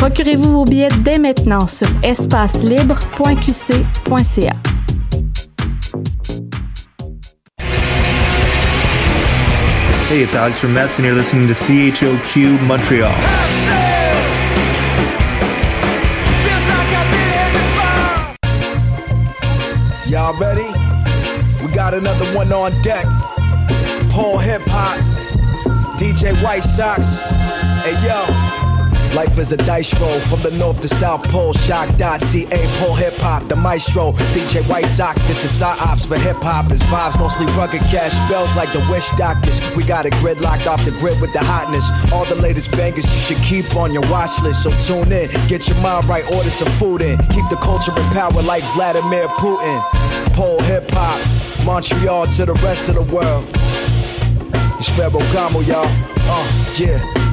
Procurez-vous vos billets dès maintenant sur espacelibre.qc.ca. Hey, it's Alex from Mets, and you're listening to CHOQ Montreal. Y'all ready? We got another one on deck. Paul Hip Hop, DJ White Sox. Hey yo. Life is a dice roll from the north to south pole. Shock.ca, Paul Hip Hop, the maestro. DJ White Sox, this is our ops for hip hop. It's vibes, mostly rugged cash spells like the wish doctors. We got a grid locked off the grid with the hotness. All the latest bangers you should keep on your watch list. So tune in, get your mind right, order some food in. Keep the culture in power like Vladimir Putin. Pole hip hop, Montreal to the rest of the world. It's Ferragamo, y'all. Uh, yeah.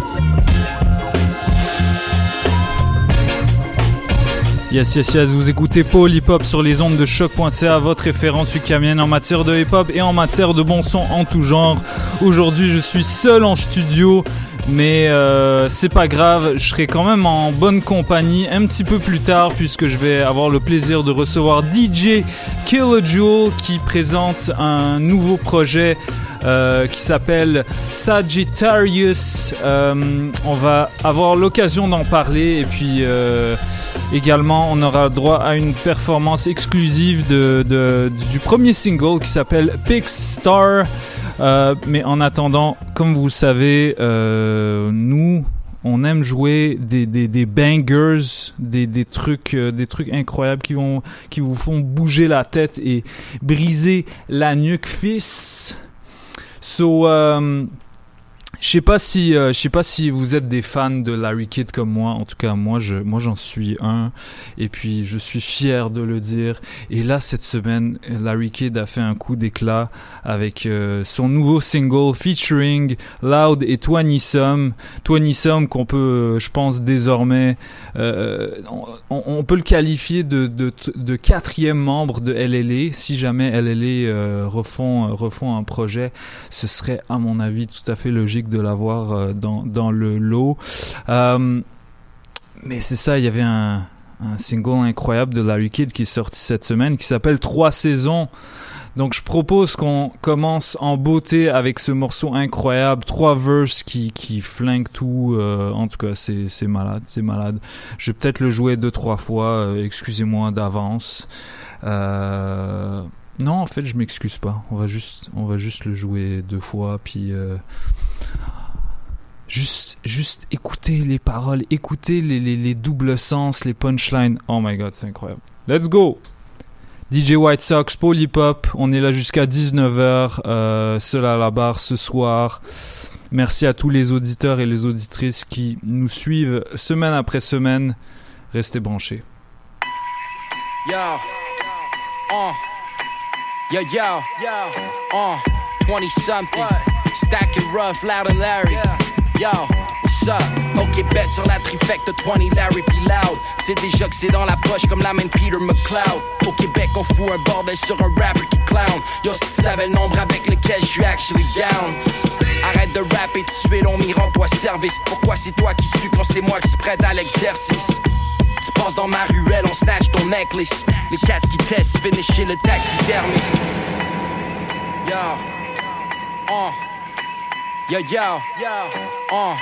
Yes, yes, yes, vous écoutez Paul Hip Hop sur les ondes de choc.ca, votre référence ukamienne en matière de hip hop et en matière de bon son en tout genre. Aujourd'hui, je suis seul en studio, mais euh, c'est pas grave, je serai quand même en bonne compagnie un petit peu plus tard puisque je vais avoir le plaisir de recevoir DJ Killajoule qui présente un nouveau projet euh, qui s'appelle Sagittarius. Euh, on va avoir l'occasion d'en parler et puis euh, également on aura droit à une performance exclusive du premier single qui s'appelle. Euh, mais en attendant, comme vous savez, nous on aime jouer des, bangers, des, trucs, des trucs incroyables qui vont, qui vous font bouger la tête et briser la nuque, fils. So. um, ehm, je sais pas si, euh, sais pas si vous êtes des fans de Larry Kidd comme moi. En tout cas, moi, je, moi, j'en suis un. Et puis, je suis fier de le dire. Et là, cette semaine, Larry Kidd a fait un coup d'éclat avec euh, son nouveau single featuring Loud et Twenty Some. Some qu'on peut, euh, je pense, désormais, on, peut le qualifier de, de, quatrième membre de LLA. Si jamais LLA refont, refont un projet, ce serait, à mon avis, tout à fait logique de l'avoir euh, dans, dans le lot. Euh, mais c'est ça, il y avait un, single incroyable de Larry Kidd qui est sorti cette semaine qui s'appelle Trois saisons. Donc je propose qu'on commence en beauté avec ce morceau incroyable, trois verses qui, qui flinguent tout. euh, en tout cas, c'est c'est malade, c'est malade. Je vais peut-être le jouer deux trois fois. Excusez-moi d'avance. Non, en fait, je m'excuse pas. On va juste, on va juste le jouer deux fois, puis juste, juste écouter les paroles, écouter les, les, les doubles sens, les punchlines. Oh my god, c'est incroyable. Let's go. DJ White Sox, Hop, on est là jusqu'à 19h, euh, seul à la barre ce soir. Merci à tous les auditeurs et les auditrices qui nous suivent semaine après semaine. Restez branchés. Yo, uh, yo, yo, yo, uh, 20 something, stacking rough, loud and Larry. Yo, what's ça. Ok, bet sur la trifecte 20 Larry P. Loud. C'est déjà que c'est dans la poche comme la main Peter McLeod. Au Québec, on fout un bordel sur un rapper qui clown. Yo, si tu savais le nombre avec lequel je suis actually down. Arrête de rapper, tu suite, on m'y rend-toi service. Pourquoi c'est toi qui suis quand c'est moi qui se prête à l'exercice? Tu passes dans ma ruelle, on snatch ton necklace. Les cats qui testent, finish chez le taxidermiste. Yo, uh, yo, yo, yo, uh,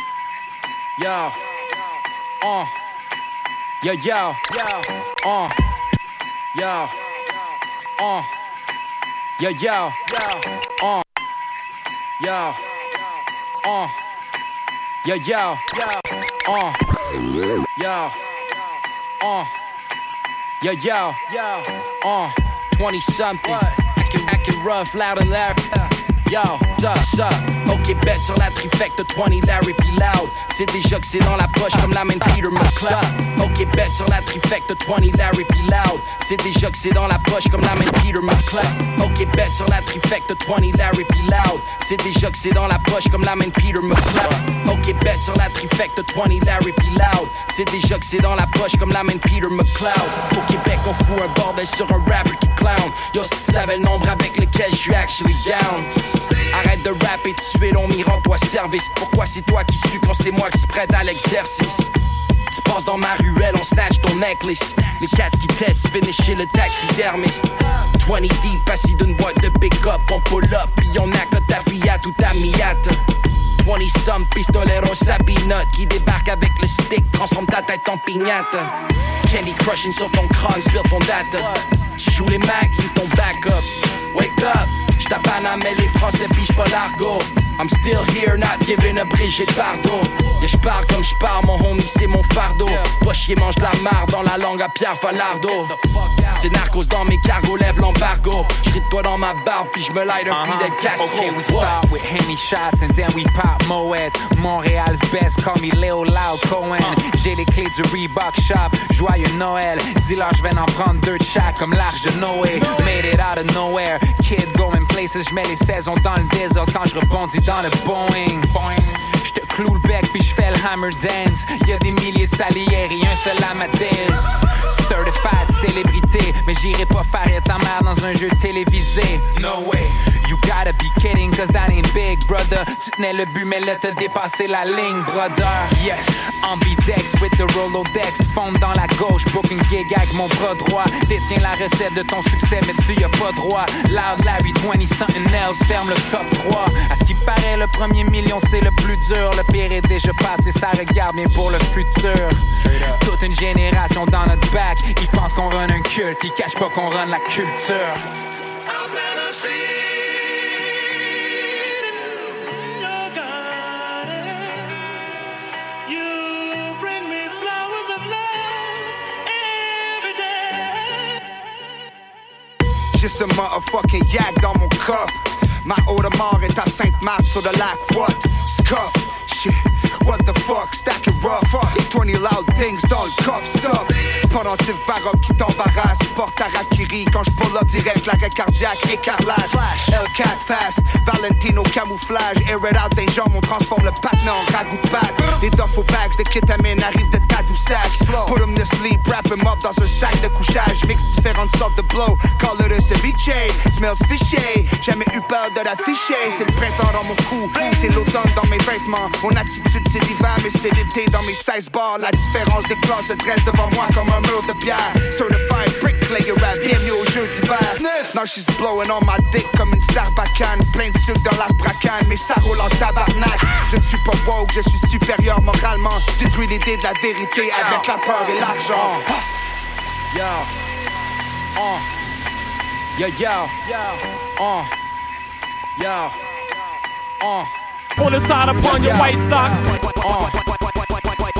yo, uh, yo, yo, yo, uh, yo, uh, yo, yo, uh, yo, uh, yo, yo, uh, yo, uh, yo, yo, yo, uh, 20 something, acting, acting rough, loud and loud. Yo, ça, ok, bet sur la trifecte 20 Larry P. Loud. C'est déjà que c'est dans la poche comme la main Peter McLeod. Ok, bet sur la trifecte 20 Larry P. Loud. C'est déjà que c'est dans la poche comme la main Peter McLeod. Ok, bet sur la trifecte 20 Larry P. Loud. C'est déjà que c'est dans la poche comme la main Peter McLeod. Ok, bet sur la trifecte 20 Larry P. Loud. C'est déjà que c'est dans la poche comme la main Peter McLeod. Au Québec, on fout un bordel sur un rapper qui clown. Yo, si tu savais le nombre avec lequel je suis actually down. Arrête de rapper, tu suite, on m'y rend-toi service. Pourquoi c'est toi qui suis quand c'est moi qui se prête à l'exercice? Tu passes dans ma ruelle, on snatch ton necklace. Les cats qui testent, finish chez le taxidermiste. 20 deep, assis d'une boîte de pick-up, on pull up, pis on a que ta Fiat ou ta Miata. 20 some pistoleros sabinote qui débarque avec le stick, transforme ta tête en pignata. Candy crushing sur ton crâne, spill ton data. Tu joues les mags, you ton backup. Wake up, j't'appane mais les Français pigent pas l'argot. I'm still here, not giving a Brigitte Bardot. Yeah, j'pars comme j'pars, mon homie, c'est mon fardeau. Toi, chier, mange de la marre dans la langue à Pierre Falardo. C'est narcos dans mes cargos, lève l'embargo. J'ris de toi dans ma barbe, puis j'me light un Castro. Uh-huh. Okay, we start with Henny shots and then we pop Moet. Montréal's best, call me Léo Loud Cohen. J'ai les clés du Reebok Shop, joyeux Noël. Dis-leur, je vais en prendre deux de chaque comme l'arche de Noé. Made it out of nowhere, kid going places. J'mets les saisons dans le désordre quand je rebondis dans le Boeing. J'te cloue le puis j'fais le hammer dance. Y'a des milliers de salières et un seul amateurs. Certified célébrité, mais j'irai pas faire ta mère dans un jeu télévisé. No way, you gotta be kidding, cause that ain't big, brother. Tu tenais le but, mais là t'as dépassé la ligne, brother. Yes, ambidex with the Rolodex, fonde dans la gauche, booking gig avec mon bras droit. Détiens la recette de ton succès, mais tu y as pas droit. Loud Larry 20 something else, ferme le top 3. À ce qui paraît, le premier million c'est le plus dur. Pire est déjà passé, ça regarde bien pour le futur. Toute une génération dans notre back, ils pensent qu'on run un culte, ils cachent pas qu'on run la culture. J'ai ce motherfucking yak dans mon cup. Ma eau de mort est à Sainte-Marthe sur le lac. What? Scuff. What the fuck? Stacking rough. 20 loud things dans le coffre. Stop. Pendentif baroque qui t'embarrasse. Porte à Rakiri quand je pull up direct. L'arrêt cardiaque écarlate. L4 fast. Valentino camouflage. Air it out des jambes. On transforme le patin en ragout de pâte. Les duffel bags de kétamine arrivent de tadoussages. Put 'em to sleep. Wrap 'em up dans un sac de couchage. Mix différentes sortes de blow. Call it a ceviche. Smells fishy. Jamais eu peur de l'afficher. C'est le printemps dans mon cou. C'est l'automne dans mes vêtements. Mon attitude c'est l'hiver, mais c'est l'été dans mes 16 bars. La différence des classes se dresse devant moi comme un mur de pierre. Certified bricklayer rap, bienvenue au jeu d'hiver. Now she's blowing on my dick comme une sarbacane. Plein de sucre dans l'arbracane, mais ça roule en tabarnak. Je ne suis pas woke, je suis supérieur moralement. Détruis l'idée de la vérité avec la peur et l'argent. Yo. Uh. Yo, yo. Yo. Uh. Yo. Uh. On the side upon your white socks. Uh.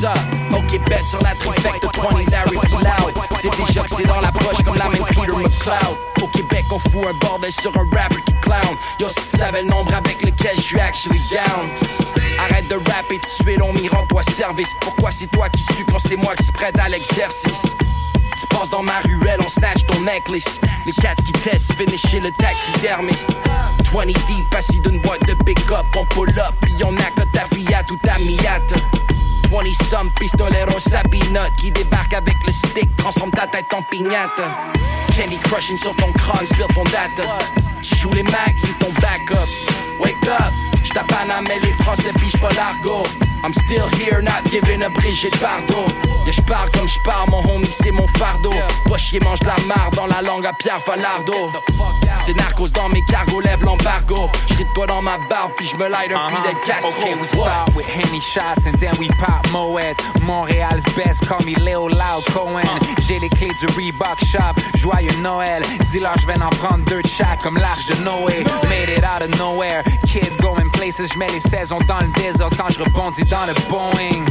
ça. Ok, bet sur la trifecte 20 Larry. Loud. C'est déjà que c'est dans la poche comme la main Peter McLeod. Au Québec, on fout un bordel sur un rapper qui clown. Yo, si tu savais le nombre avec lequel je suis actually down. Arrête de rapper, tu sues l'on m'y rend-toi service. Pourquoi c'est toi qui suis quand c'est moi qui se à l'exercice? Tu passes dans ma ruelle, on snatch ton necklace. Les cats qui testent, finish chez le taxidermiste. 20 deep, assis d'une boîte de pick-up. On pull up, pis on a que ta Fiat ou ta Miata. 20 some pistoleros sabinote qui débarque avec le stick, transforme ta tête en pignata. Candy crushing sur ton crâne, spill ton. Tu joues les mags, you ton backup. Wake up, j't'appane mais les Français pige pas l'argot. I'm still here, not giving a Brigitte Bardot. Yeah, j'pars comme j'pars, mon homie, c'est mon fardeau. Pas chier, mange de la marre dans la langue à Pierre Falardo. C'est narcos dans mes cargos, lève l'embargo. J'ris de toi dans ma barbe, puis j'me light un Fidel Castro. Uh-huh. Okay, we start with Henny shots and then we pop Moet. Montréal's best, call me Léo Loud Cohen. J'ai les clés du Reebok shop, joyeux Noël. Dis-leur, j'vais en prendre deux de chaque comme l'arche de Noé. Made it out of nowhere, kid going places. J'mets les saisons dans le désordre quand j'rebondis dans le Boeing.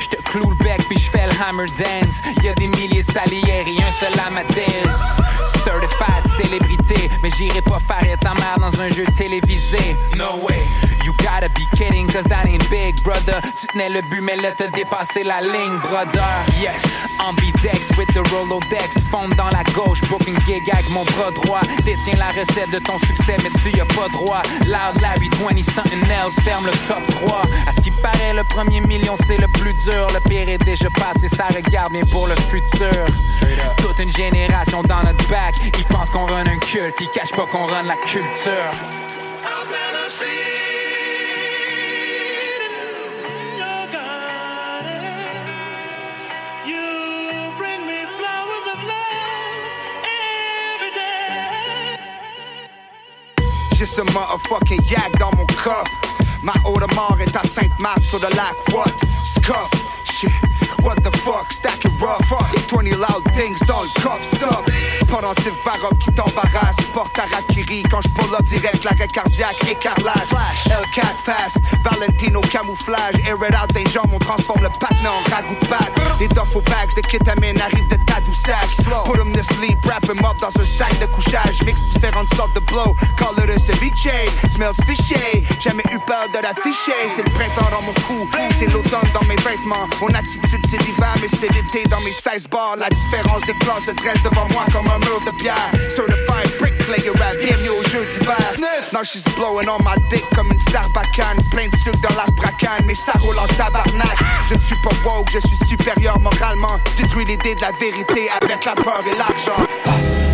J'te cloue le bec puis j'fais le hammer dance. Y'a des milliers de salières et un seul amateurs. Certified célébrité, mais j'irai pas faire ta mère dans un jeu télévisé. No way, you gotta be kidding, cause that ain't brother. Tu tenais le but, mais là t'as dépassé la ligne, brother. Yes, ambidex with the Rolodex, fonde dans la gauche, booking gig avec mon bras droit. Détiens la recette de ton succès, mais tu y as pas droit. Loud Larry 20 something else, ferme le top 3. À ce qui paraît, le premier million c'est le plus dur. Le pire est déjà passé, ça regarde bien pour le futur. Toute une génération dans notre back, ils pensent qu'on run un culte, ils cachent pas qu'on run la culture. J'ai ce motherfucking yak dans mon cup. Ma eau de mort est à Sainte-Marthe sur le lac. What? Scuff. Shit. What the fuck? Stack it rough. 20 loud things dans le coffre. Stop. Pendentif baroque qui t'embarrasse. Porte à Rakiri quand je pull up direct. L'arrêt cardiaque écarlate. L4 fast. Valentino camouflage. Air it out des jambes. On transforme le patin en ragout de pâte. Les duffel bags de kétamine arrivent de Tadoussac. Put 'em to sleep. Wrap 'em up dans un sac de couchage. Mix différentes sortes de blow. Call it a ceviche. Smells fishy. Jamais eu peur de l'afficher. C'est le printemps dans mon cou. C'est l'automne dans mes vêtements. Mon attitude c'est l'hiver, mais c'est l'été dans mes 16 bars. La différence des classes se dresse devant moi comme un mur de pierre. Certified bricklayer rap, bienvenue au jeu d'hiver. Now she's blowing on my dick comme une sarbacane. Plein de sucre dans l'arbre à canne, mais ça roule en tabarnak. Je ne suis pas woke, je suis supérieur moralement. Détruis l'idée de la vérité avec la peur et l'argent.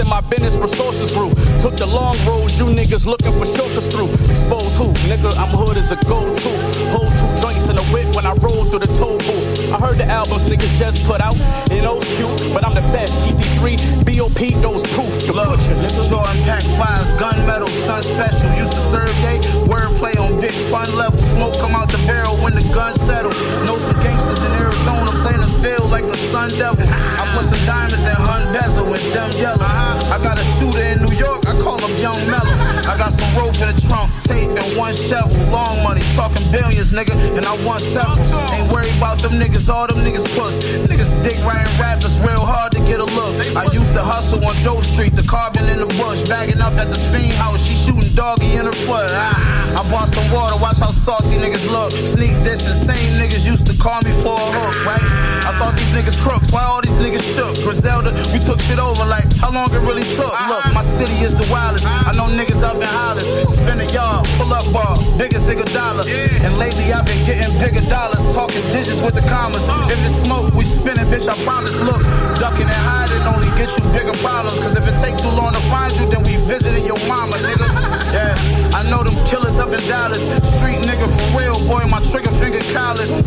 And my business resources grew. Took the long road, you niggas looking for shortcuts through. Expose who, nigga? I'm hood as a gold tooth. Hold two joints in a whip when I roll through the toll booth. I heard the albums niggas just put out, and those cute, but I'm the best. TT3, BOP, those proof. The Look, butcher, nigga. Jordan Pack Fives, gunmetal, sun special. Used to serve gay, wordplay on big fun level. Smoke come out the barrel when the gun settle. Know some gangsters in Arizona field like the Sun Devil. I put some diamonds in Hun bezel with them yellow. I got a shooter in New York, I call him Young Mellow. I got some rope in the trunk, tape and one shovel. Long money, talking billions, nigga, and I want several. Ain't worried about them niggas, all them niggas puss. Niggas dick riding rappers real hard to get a look. I used to hustle on Doe Street, the carbon in the bush, bagging up at the fiend house. She shooting doggy in her foot. Ah, I bought some water, watch how salty niggas look. Sneak this, the same niggas used to call me for a hook, right? I thought these niggas crooks, why all these niggas shook? Griselda, we took shit over like how long it really took. Look, my city is the wildest. I know niggas up in Hollis, spin a yard, pull up bar, biggest nigga dollar. And lately I've been getting bigger dollars, talking digits with the commas. Oh. If it's smoke, we spinning, bitch, I promise. Look, ducking and hiding only get you bigger problems. Cause if it take too long to find you, then we visiting your mama, nigga. Yeah, I know them killers up in Dallas. Street nigga for real, boy, my trigger finger callous.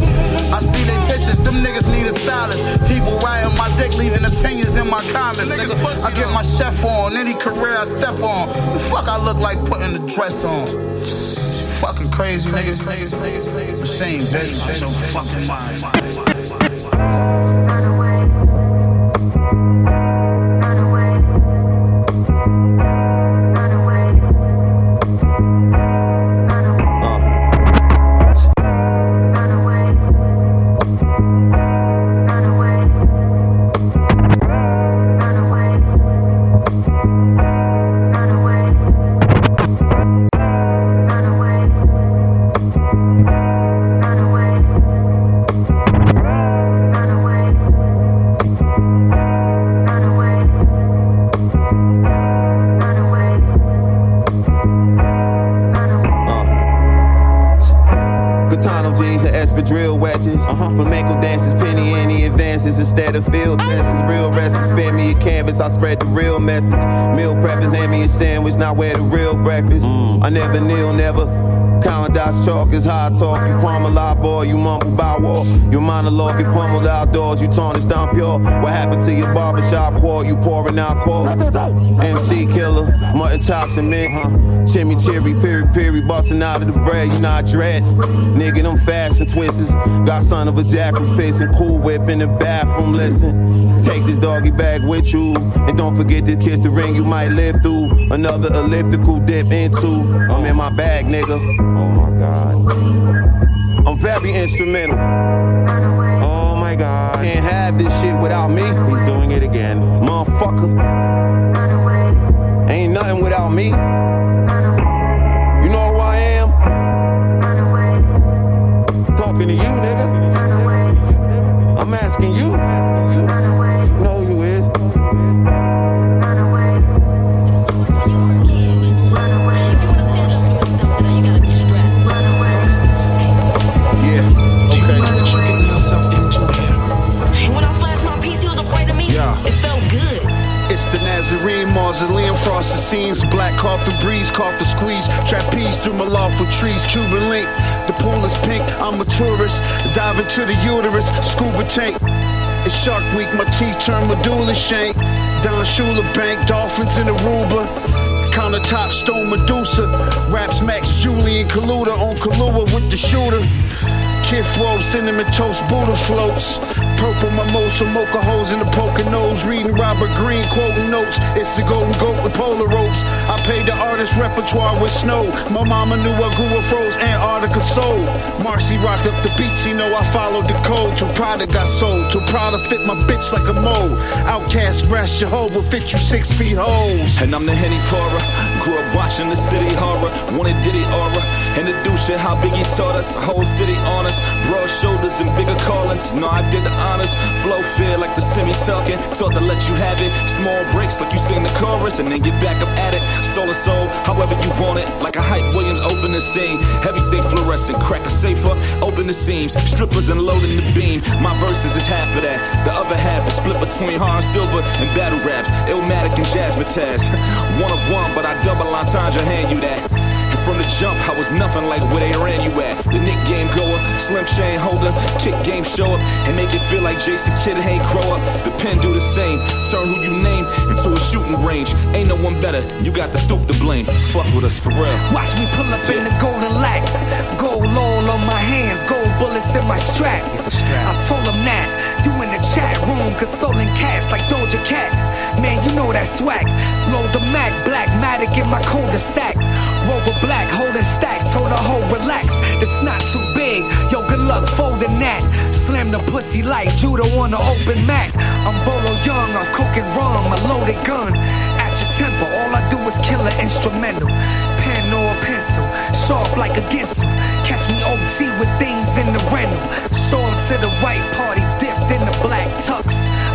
I see they pictures, them niggas need a stylist. People riding my dick, leaving opinions in my comments. Nigga, I get my chef on any career I step on. The fuck I look like putting the dress on. Fucking crazy niggas, niggas, niggas, niggas. Machine, bitch. So fucking mind. Me a sandwich, not wear the real breakfast. Mm. I never kneel, never. Count dots chalk is high talk. You palm a lot, boy. You mumble about war. Your monologue, you pummeled outdoors. You tarnished down pure. What happened to your barbershop quart? You pouring out quote. MC killer, mutton chops and mint. Huh? cherry, piri piri, busting out of the bread. You not dread. Nigga, them fashion twisters. Got son of a jack with piss and cool whip in the bathroom. Listen, take this doggy bag with you. And don't forget to kiss the ring you might live through. Another elliptical dip into. I'm in my bag, nigga. Oh my god. I'm very instrumental. Oh my god. Can't have this shit without me. He's doing it again. Motherfucker. Ain't nothing without me. You know who I am? Talking to you, nigga. I'm asking you. You Nazarene mausoleum, frosted scenes, black coffee breeze, Cough coffee squeeze, trapeze through my lawful trees, Cuban link. The pool is pink, I'm a tourist, dive into the uterus, scuba tank. It's Shark Week, my teeth turn medulla shank. Don Shula Bank, dolphins in Aruba. Countertop stone Medusa. Raps Max Julian Kaluta on Kahlua with the shooter. Kid robe, cinnamon toast, Buddha floats. Purple mimosa, mocha holes in the poker nose. Reading Robert Greene, quoting notes. It's the golden goat with polar ropes. I paid the artist repertoire with snow. My mama knew I grew a froze Antarctica soul. Marcy rocked up the beats, you know I followed the code. Till Prada got sold. Till Prada fit my bitch like a mole. Outcast, brass Jehovah, fit you six feet holes. And I'm the Henny pourer. Grew up watching the city horror. Wanted Diddy aura. And the do shit how Biggie taught us. Whole city on us. Honest. Broad shoulders and bigger callings. No, I did the honors. Flow feel like the semi talking. Taught to let you have it. Small breaks like you sing the chorus and then get back up at it. Soul to soul, however you want it. Like a hype Williams open the scene. Everything fluorescent. Crack a safe up, open the seams. Strippers and loading the beam. My verses is half of that. The other half is split between hard silver and battle raps. Illmatic and jazzmatazz. one of one, but I double entendre hand you that. From the jump, I was nothing like where they ran you at. The Nick game goer, slim chain holder, kick game show up, and make it feel like Jason Kidd ain't grow up. The pen do the same, turn who you name into a shooting range. Ain't no one better, you got the stoop to blame. Fuck with us for real. Watch me pull up in the golden lack. Gold all on my hands, gold bullets in my strap. I told him that. You in the chat room, consoling cats like Doja Cat. Man, you know that swag. Load the Mac, black matic in my cul-de-sac. Rover black, holding stacks, told the hoe relax. It's not too big, yo, good luck folding that. Slam the pussy like judo on the open mat. I'm Bolo Young, off cooking rum, a loaded gun. At your temple, all I do is kill an instrumental. Pen or a pencil, sharp like a ginsel. Catch me OT with things in the rental. Show 'em to the white party, in the black tux.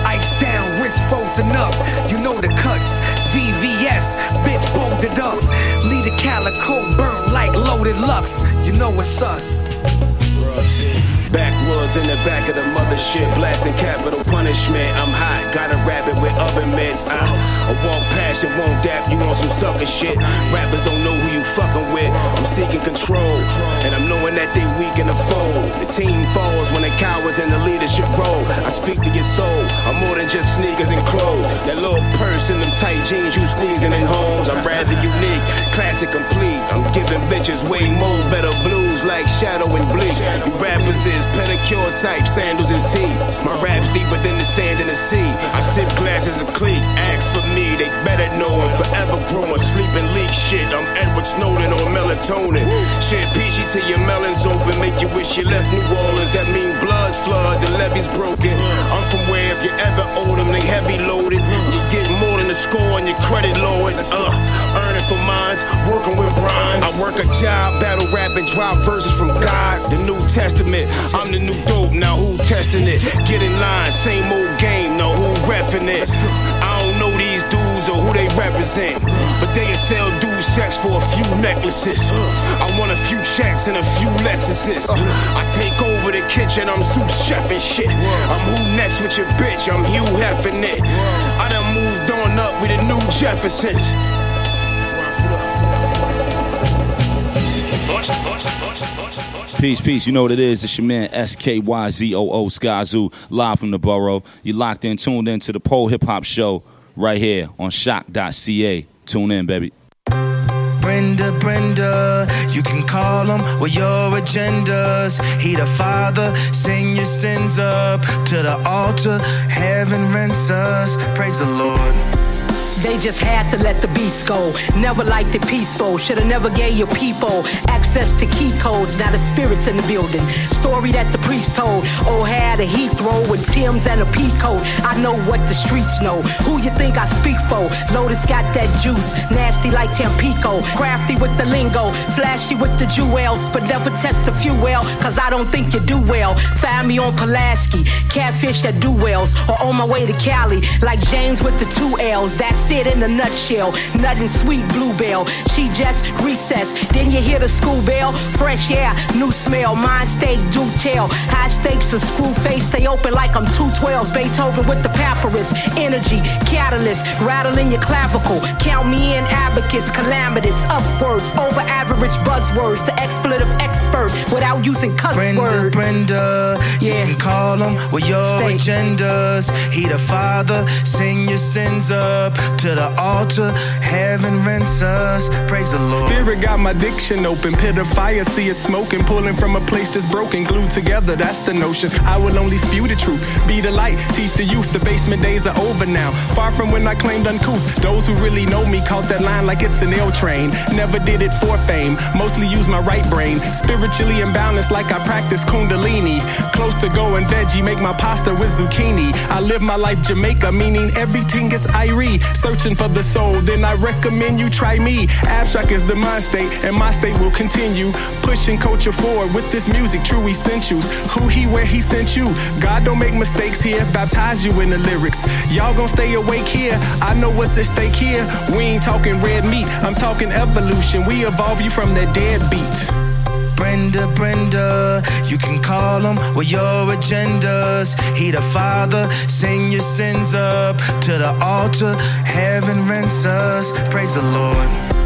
Ice down, wrist frozen up. You know the cuts. VVS, bitch bolted up. Lead a calico burnt like loaded lux. You know it's us. Backwoods in the back of the mothership, blasting capital punishment. I'm hot, got a rabbit with oven mitts. I, I walk past and won't dap you on some sucker shit. Rappers don't know who you fucking with. I'm seeking control, and I'm knowing that they weak in the fold. The team falls when the cowards in the leadership role. I speak to your soul, I'm more than just sneakers and clothes. That little purse and them tight jeans you squeezing in homes. I'm rather unique, classic complete. I'm giving bitches way more better blues like Shadow and Bleak. You rappers is pedicure type, sandals and tea. My rap's deeper than the sand in the sea. I sip glasses of clique, ask for me, they better know I'm forever growing. Sleeping leak shit, I'm Edward Snowden on melatonin. Shit peachy till your melons open, make you wish you left New Orleans. That mean blood flood, the levee's broken. I'm from where if you ever owe them, they heavy loaded. You get more than a score on your credit lowered. Uh, earning for mines, working with bronze. I work a job, battle rap and drop verses from God. The New Testament, I'm the new dope, now who testing it? Get in line, same old game, now who reffing it? Who they represent, but they sell dude sex for a few necklaces. I want a few checks and a few Lexuses. I take over the kitchen, I'm sous chef and shit. I'm who next with your bitch, I'm Hugh Heffing it. I done moved on up with the new Jeffersons. Peace, peace. You know what it is. It's your man SKYZOO Skyzoo, live from the borough. You locked in, tuned in to the Pole Hip Hop Show right here on shock.ca. Tune in, baby. Brenda, Brenda, you can call him with your agendas. He the father, send your sins up to the altar. Heaven rents us. Praise the Lord. They just had to let the beast go. Never liked it peaceful. Shoulda never gave your people access to key codes. Now the spirits in the building. Story that the priest told. Oh, had a Heathrow with Tim's and a peacoat. I know what the streets know. Who you think I speak for? Lotus got that juice. Nasty like Tampico. Crafty with the lingo. Flashy with the jewels. But never test the fuel. Cause I don't think you do well. Find me on Pulaski. Catfish that do wells. Or on my way to Cali. Like James with the two L's. That's it in a nutshell. Nothing sweet bluebell. She just recessed. Then you hear the school bell. Fresh air, new smell. Mind state, do tell. High stakes, a screw face. Stay open like I'm 212s. Beethoven with the papyrus. Energy, catalyst. Rattling your clavicle. Count me in, abacus, calamitous. Upwards, over average buzzwords. The expletive expert without using cuss Brenda, words. Brenda, you can call him with your agendas. He the father, send your sins up to the altar. Heaven rents us. Praise the Lord. Spirit got my diction open. Pit of fire, see it smoking. Pulling from a place that's broken. Glued together, that's the notion. I will only spew the truth. Be the light, teach the youth. The basement days are over now. Far from when I claimed uncouth. Those who really know me caught that line like it's an L train. Never did it for fame. Mostly use my right brain. Spiritually imbalanced like I practice Kundalini. Close to going veggie, make my pasta with zucchini. I live my life Jamaica, meaning everything is Irie. Searching for the soul, then I recommend you try me. Abstract is the mind state, and my state will continue pushing culture forward with this music. True essentials. Who he, where he sent you. God don't make mistakes here. Baptize you in the lyrics. Y'all gonna stay awake here. I know what's at stake here. We ain't talking red meat. I'm talking evolution. We evolve you from that dead beat. Brenda, Brenda, you can call him with your agendas. He the father, send your sins up to the altar. Heaven rents us. Praise the Lord.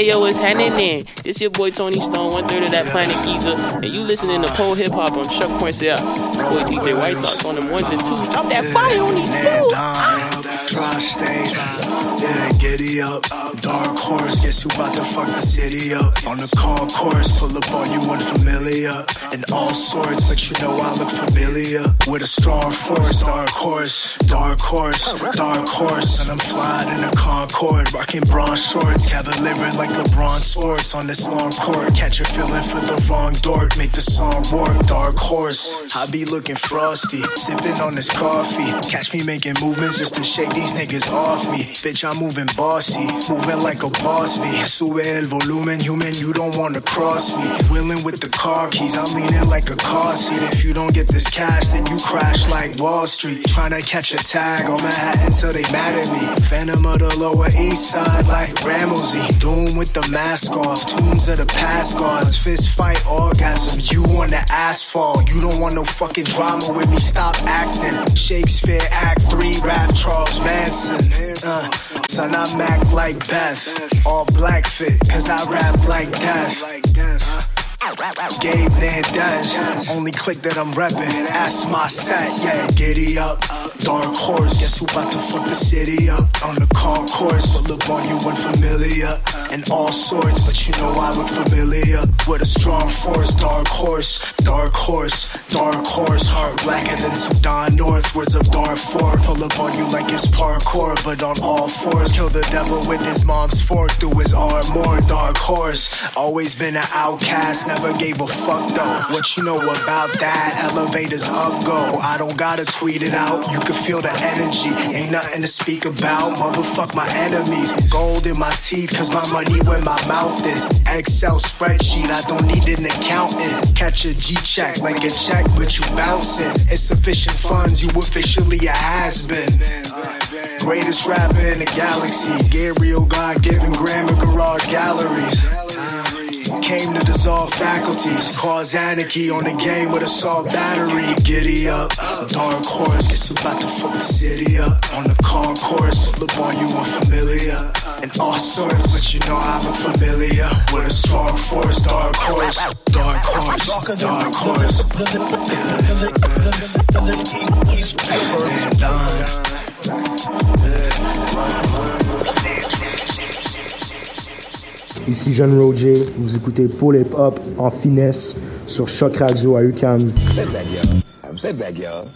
Hey yo, it's happening. This your boy Tony Stone, one third of that planet Giza, and you listening to pole hip hop on Chuck Points Out. Boy DJ White Sox on them ones and twos. Drop that fire on these fools. Tri-state, yeah, giddy up. Dark horse, guess who about to fuck the city up? On the concourse, pull up on you unfamiliar. And all sorts, but you know I look familiar. With a strong force, dark horse, dark horse, dark horse. And I'm flying in a Concorde, rocking bronze shorts, cavalier like LeBron sports on this long court. Catch a feeling for the wrong dork, make the song work. Dark horse, I be looking frosty, sipping on this coffee. Catch me making movements just to shake these niggas off me. Bitch, I'm moving bossy, moving like a boss be. Sube el volumen, human, you don't wanna cross me. Willing with the car keys, I'm leaning like a car seat. If you don't get this cash, then you crash like Wall Street. Trying to catch a tag on Manhattan till they mad at me. Phantom of the Lower East Side like Ramsey. Doom with the mask off, tunes of the past gods. Fist fight orgasm, you on the asphalt. You don't want no fucking drama with me, stop acting. Shakespeare Act 3, rap Charles Manson. Uh, son, I'm act like Beth. All black fit, cause I rap like death. Gabe Nandez, only click that I'm reppin'. Ask my set, yeah, giddy up. Dark horse, guess who about to fuck the city up? On the concourse, but look on you unfamiliar. And all sorts, but you know I look familiar. With a strong force, dark horse, dark horse, dark horse. Heart blacker than Sudan North, words of Darfur. Pull up on you like it's parkour, but on all fours. Kill the devil with his mom's fork through his armor. Dark horse, always been an outcast, never gave a fuck though. What you know about that? Elevators up, go. I don't gotta tweet it out. You can feel the energy. Ain't nothing to speak about. Motherfuck my enemies. Gold in my teeth, cause my money where my mouth is. Excel spreadsheet, I don't need an accountant. Catch a G check like a check, but you bouncing. Insufficient funds, you officially a has been. Greatest rapper in the galaxy. Gabriel God given grammar garage galleries. Came to dissolve faculties, cause anarchy on the game with a assault battery. Giddy up, dark horse gets about to fuck the city up. On the concourse, up on you unfamiliar. And all sorts, but you know I look familiar. With a strong force, dark horse, dark horse, dark horse. And Ici Jeanne Roger, vous écoutez Paul Hip Hop en finesse sur Choc Radio à UCAM. Said that, y'all. I've said that, y'all.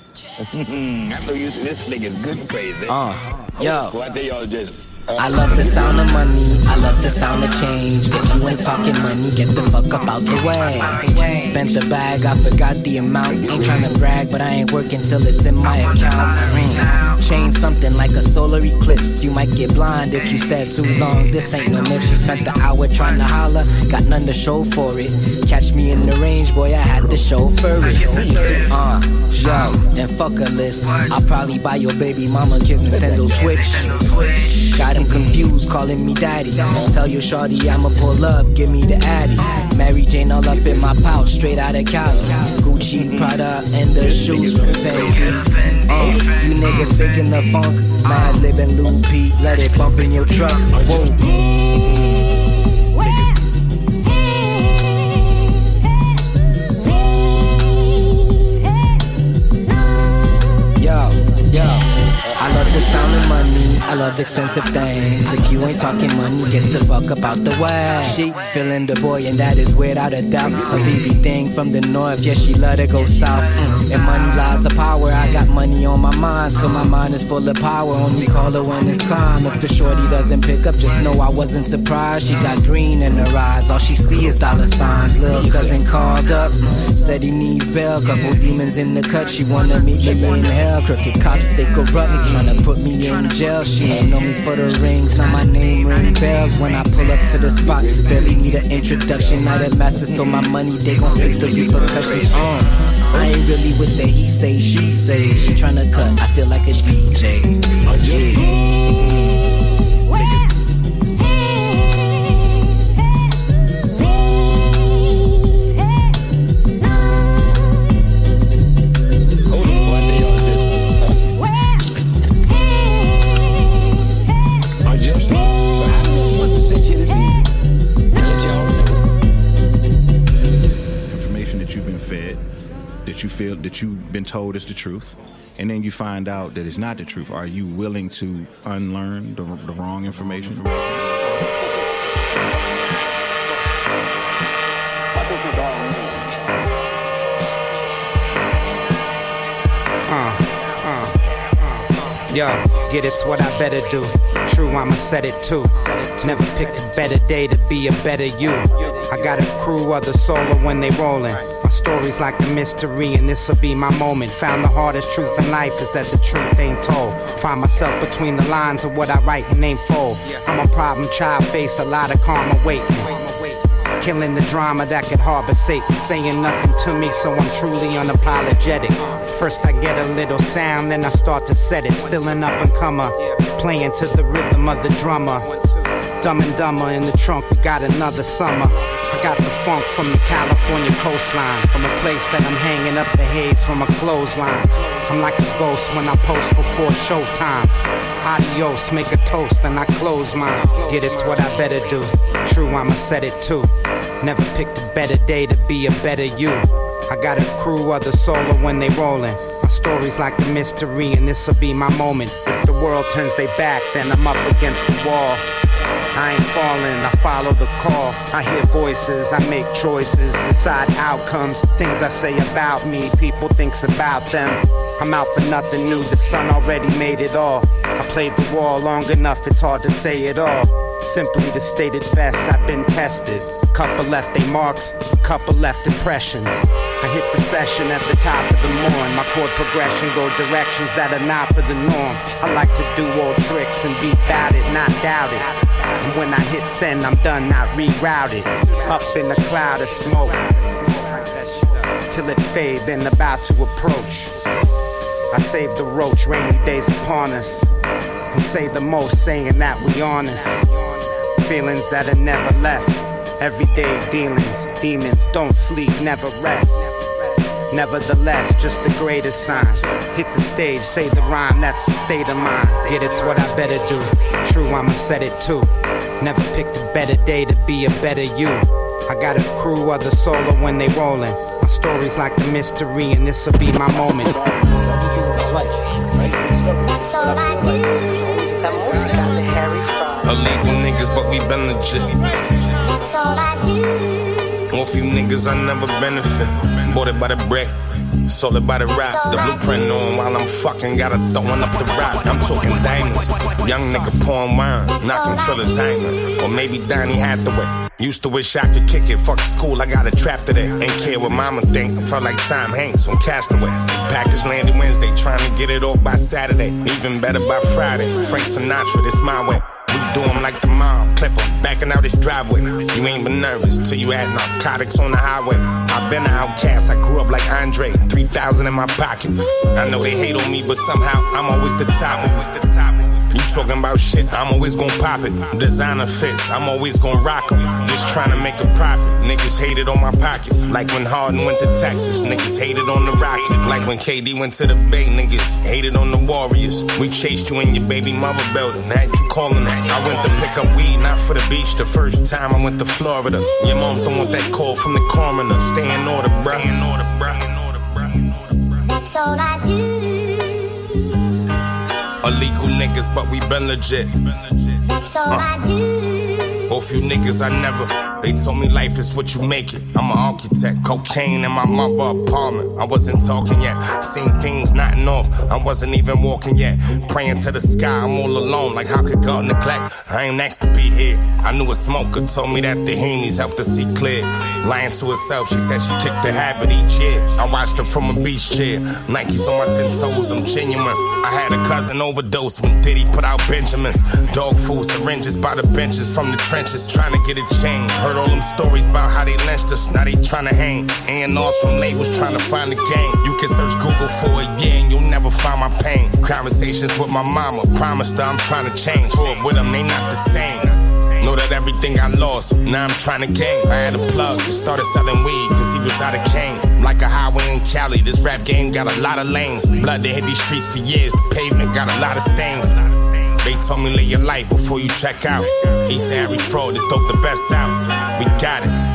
I know you. This nigga's good and crazy. Uh, yo. Y'all just. I love the sound of money, I love the sound of change. If you ain't talking money, get the fuck up out the way. Spent the bag, I forgot the amount. Ain't tryna brag, but I ain't working till it's in my account. Change something like a solar eclipse. You might get blind if you stare too long. This ain't no myth. She spent the hour trying to holler, got none to show for it. Catch me in the range, boy, I had to show for it. Uh, yo, and fuck a list. I'll probably buy your baby mama kids Nintendo Switch. Got him confused, calling me daddy. Tell your shorty I'ma pull up, give me the addy. Mary Jane all up in my pouch, straight out of Cali. Gucci, Prada, and the shoes from Fendi. Uh, you niggas faking the funk, mad living Pete, let it bump in your truck. Whoa. Yo, yo. I love the sound of money, I love expensive things. If you ain't talking money, get the fuck up out the way. She feeling the boy, and that is without a doubt. A BB thing from the north, yeah, she love to go south. Mm. And money lies the power. I got money on my mind, so my mind is full of power. Only call her when it's time. If the shorty doesn't pick up, just know I wasn't surprised. She got green in her eyes, all she see is dollar signs. Little cousin called up, said he needs bail. Couple demons in the cut, she wanna meet me in hell. Crooked cops, they corrupt, trying to put me in jail. She ain't know me for the rings, now my name ring bells when I pull up to the spot. Barely need an introduction, now that master stole my money, they gon' face the repercussions. Uh, I ain't really with the he say, she say. She tryna cut, I feel like a DJ. Yeah. Been told is the truth, and then you find out that it's not the truth. Are you willing to unlearn the, the wrong information? Yo, get it's what I better do. True, I'ma set it too. Never picked a better day to be a better you. I got a crew of the solo when they rollin'. My story's like a mystery, and this'll be my moment. Found the hardest truth in life is that the truth ain't told. Find myself between the lines of what I write and ain't fold. I'm a problem child, face a lot of karma waiting. Killing the drama that could harbor Satan, saying nothing to me, so I'm truly unapologetic. First I get a little sound, then I start to set it. Still an up and comer, playing to the rhythm of the drummer. Dumb and dumber in the trunk, we got another summer. I got the funk from the California coastline, from a place that I'm hanging up the haze from a clothesline. I'm like a ghost when I post before showtime. Adios, make a toast, and I close mine. Get it's what I better do. True, I'ma set it too. Never picked a better day to be a better you. I got a crew of the solo when they rollin'. My story's like a mystery, and this'll be my moment. If the world turns their back, then I'm up against the wall. I ain't falling, I follow the call. I hear voices, I make choices, decide outcomes. Things I say about me, people thinks about them. I'm out for nothing new, the sun already made it all. I played the wall long enough, it's hard to say it all. Simply to state it best, I've been tested. Couple left they marks, couple left impressions. I hit the session at the top of the morn. My chord progression go directions that are not for the norm. I like to do old tricks and be about it, not doubt it. And when I hit send, I'm done, not rerouted. Up in a cloud of smoke. Till it fade, then about to approach. I save the roach, rainy days upon us. And say the most, saying that we honest. Feelings that are never left. Everyday dealings, demons don't sleep, never rest. Nevertheless, just the greatest sign. Hit the stage, say the rhyme, that's the state of mind. Get it's what I better do. True, I'ma set it too. Never picked a better day to be a better you. I got a crew of the solo when they rollin'. My story's like a mystery, and this'll be my moment. That's all I do. La música de Harry Fraud. Illegal niggas, but we been legit. That's all I do. Off you niggas, I never benefit. Bought it by the brick. Sold it by the rock. The blueprint on while I'm fucking. Gotta throwing up the rock. I'm talking diamonds. Young nigga pouring wine. Knocking fillers hanging. Or maybe Donnie Hathaway. Used to wish I could kick it. Fuck school, I got a trap today. Ain't care what mama think. I felt like Tom Hanks on Castaway. Package landed Wednesday. Trying to get it off by Saturday. Even better by Friday. Frank Sinatra, this my way. Do 'em like the mob, clip backing out his driveway. You ain't been nervous till you had narcotics on the highway. I've been an outcast, I grew up like Andre, 3,000 in my pocket. I know they hate on me, but somehow I'm always the top. Always the top. You talking about shit, I'm always gon' pop it. Designer fits, I'm always gon' rock 'em. Just trying to make a profit. Niggas hated on my pockets. Like when Harden went to Texas, niggas hated on the Rockets. Like when KD went to the Bay, niggas hated on the Warriors. We chased you in your baby mother building, had you calling that. I went to pick up weed, not for the beach. The first time I went to Florida. Your moms don't want that call from the coroner. Stay in order, bruh. That's all I do. Illegal niggas, but we been legit. That's all I do. Both you niggas I never. They told me life is what you make it. I'm an architect, cocaine in my mother apartment. I wasn't talking yet, seen things not off. I wasn't even walking yet. Praying to the sky, I'm all alone. Like how could God neglect? I ain't next to be here. I knew a smoker told me that the Heenies helped her see clear. Lying to herself, she said she kicked the habit each year. I watched her from a beach chair. Nikes on my ten toes, I'm genuine. I had a cousin overdose when Diddy put out Benjamins. Dog food syringes by the benches from the trenches, trying to get a chain. Heard all them stories about how they lynched us, now they trying to hang. A&Rs from labels trying to find the game. You can search Google for a year and you'll never find my pain. Conversations with my mama, promised her I'm trying to change. Grew with them, they not the same. Know that everything I lost, now I'm trying to gain. I had a plug, started selling weed, cause he was out of cane. Like a highway in Cali, this rap game got a lot of lanes. Blood that hit these streets for years, the pavement got a lot of stains. They told me live your life before you check out. East Harry Fraud is dope the best out. We got it.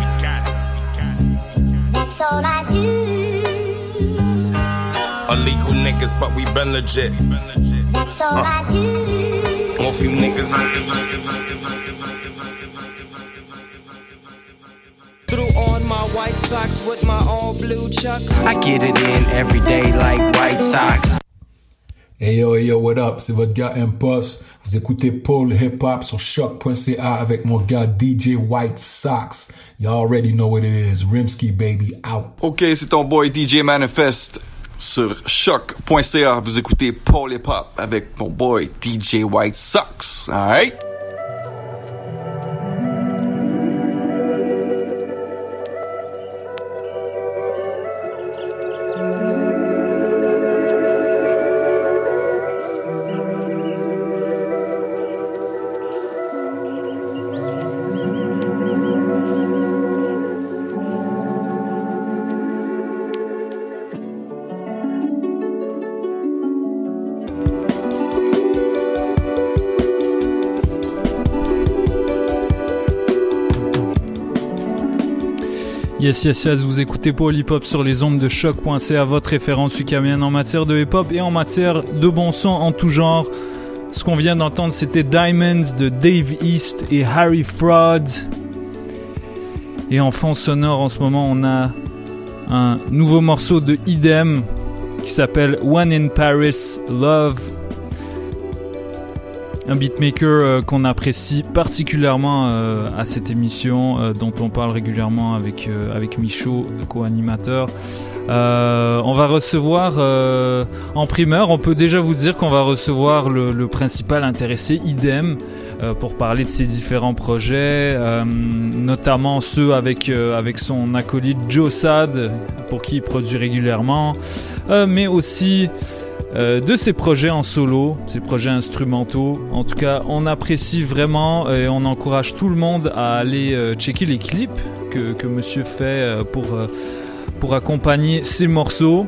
That's all I do. Illegal niggas, but we been legit. That's all I do. Uh, all few niggas, Threw on my white socks with my all blue chucks. I get it in every day like White Sox. Hey yo, hey yo, what up? C'est votre gars Impost. Vous écoutez Paul Hip Hop sur choc.ca avec mon gars DJ White Sox. You already know what it is. Rimsky baby out. Ok, c'est ton boy DJ Manifest sur choc.ca. Vous écoutez Paul Hip Hop avec mon boy DJ White Sox. Alright? Yes, yes, yes, vous écoutez Paul Hip Hop sur les ondes de choc.ca, votre référence ukamienne en matière de hip hop et en matière de bon son en tout genre. Ce qu'on vient d'entendre, c'était Diamonds de Dave East et Harry Fraud. Et en fond sonore, en ce moment, on a un nouveau morceau de Idem qui s'appelle One in Paris Love. Un beatmaker euh, qu'on apprécie particulièrement euh, à cette émission, euh, dont on parle régulièrement avec, avec Michaud, co-animateur. On va recevoir en primeur, on peut déjà vous dire qu'on va recevoir le, principal intéressé, Idem, pour parler de ses différents projets, notamment ceux avec, avec son acolyte Joe Sad, pour qui il produit régulièrement, mais aussi euh, de ses projets en solo, ses projets instrumentaux. En tout cas, on apprécie vraiment et on encourage tout le monde à aller euh, checker les clips que, que monsieur fait euh, pour, euh, pour accompagner ses morceaux.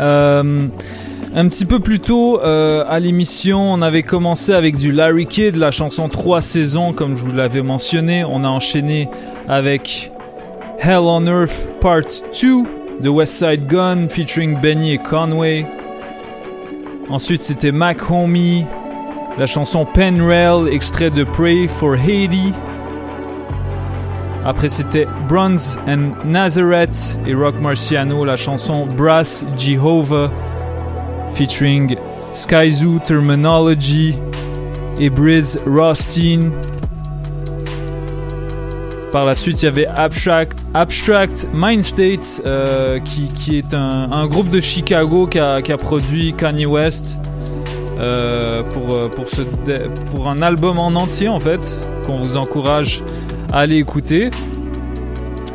Euh, un petit peu plus tôt euh, à l'émission, on avait commencé avec du Larry Kidd, la chanson 3 saisons, comme je vous l'avais mentionné. On a enchaîné avec Hell on Earth Part 2 de West Side Gun featuring Benny et Conway. Ensuite, c'était Mac Homie, la chanson Penrail, extrait de Pray for Haiti. Après, c'était Bronze and Nazareth et Rock Marciano, la chanson Brass Jehovah, featuring Skyzoo Terminology et Briz Rothstein. Par la suite, il y avait Abstract, Abstract Mind euh, qui, est un, groupe de Chicago qui a, produit Kanye West euh, pour, euh, pour, un album en entier, en fait, qu'on vous encourage à aller écouter.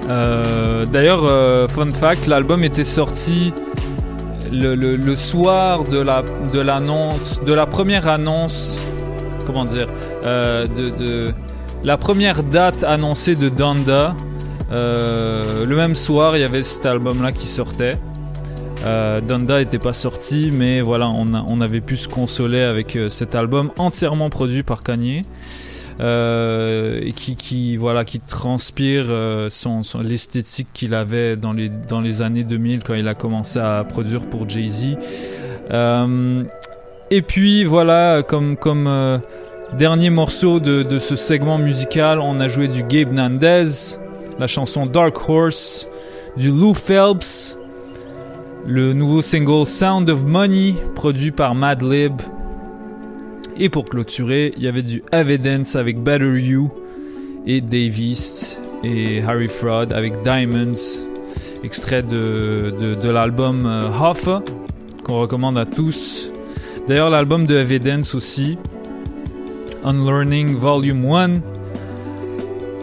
D'ailleurs, fun fact, l'album était sorti le, soir de la première annonce comment dire de la première date annoncée de Donda Euh, le même soir il y avait cet album là qui sortait euh, Donda n'était pas sorti mais voilà on, avait pu se consoler avec euh, cet album entièrement produit par Kanye euh, et qui, voilà qui transpire euh, son, l'esthétique qu'il avait dans les dans les années 2000 quand il a commencé à produire pour Jay Z. Euh, et puis voilà, comme, comme dernier morceau de, de ce segment musical, on a joué du Gabe Nandez, la chanson Dark Horse, du Lou Phelps, le nouveau single Sound of Money, produit par Madlib. Et pour clôturer, il y avait du Evidence avec Better You et Dave East et Harry Fraud avec Diamonds, extrait de, de, de l'album euh, Hoffa, qu'on recommande à tous. D'ailleurs, l'album de Evidence aussi, Unlearning Volume 1.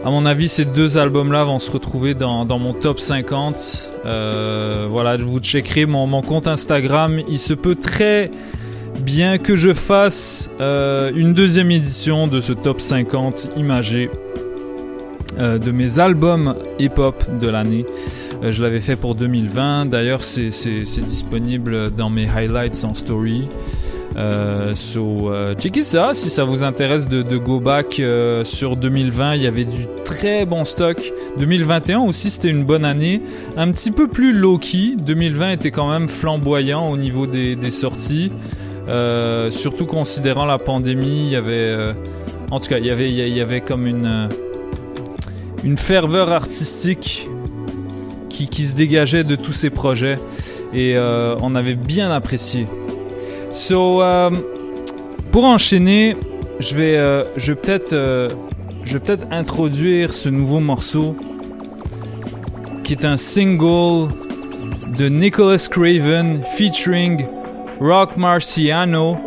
À mon avis, ces deux albums-là vont se retrouver dans, mon top 50. Euh, voilà, je vous checkerai mon, compte Instagram. Il se peut très bien que je fasse euh, une deuxième édition de ce top 50 imagé euh, de mes albums hip-hop de l'année. Je l'avais fait pour 2020. D'ailleurs, c'est disponible dans mes highlights en story. Euh, so, euh, checkez ça si ça vous intéresse de, go back euh, sur 2020. Il y avait du très bon stock. 2021 aussi, c'était une bonne année. Un petit peu plus low-key. 2020 était quand même flamboyant au niveau des, sorties. Surtout considérant la pandémie, il y avait. en tout cas, il y avait, comme une. une ferveur artistique qui, se dégageait de tous ces projets et on avait bien apprécié. So, euh, pour enchaîner, je vais, euh, vais peut-être, euh, peut-être introduire ce nouveau morceau qui est un single de Nicholas Craven featuring Rock Marciano.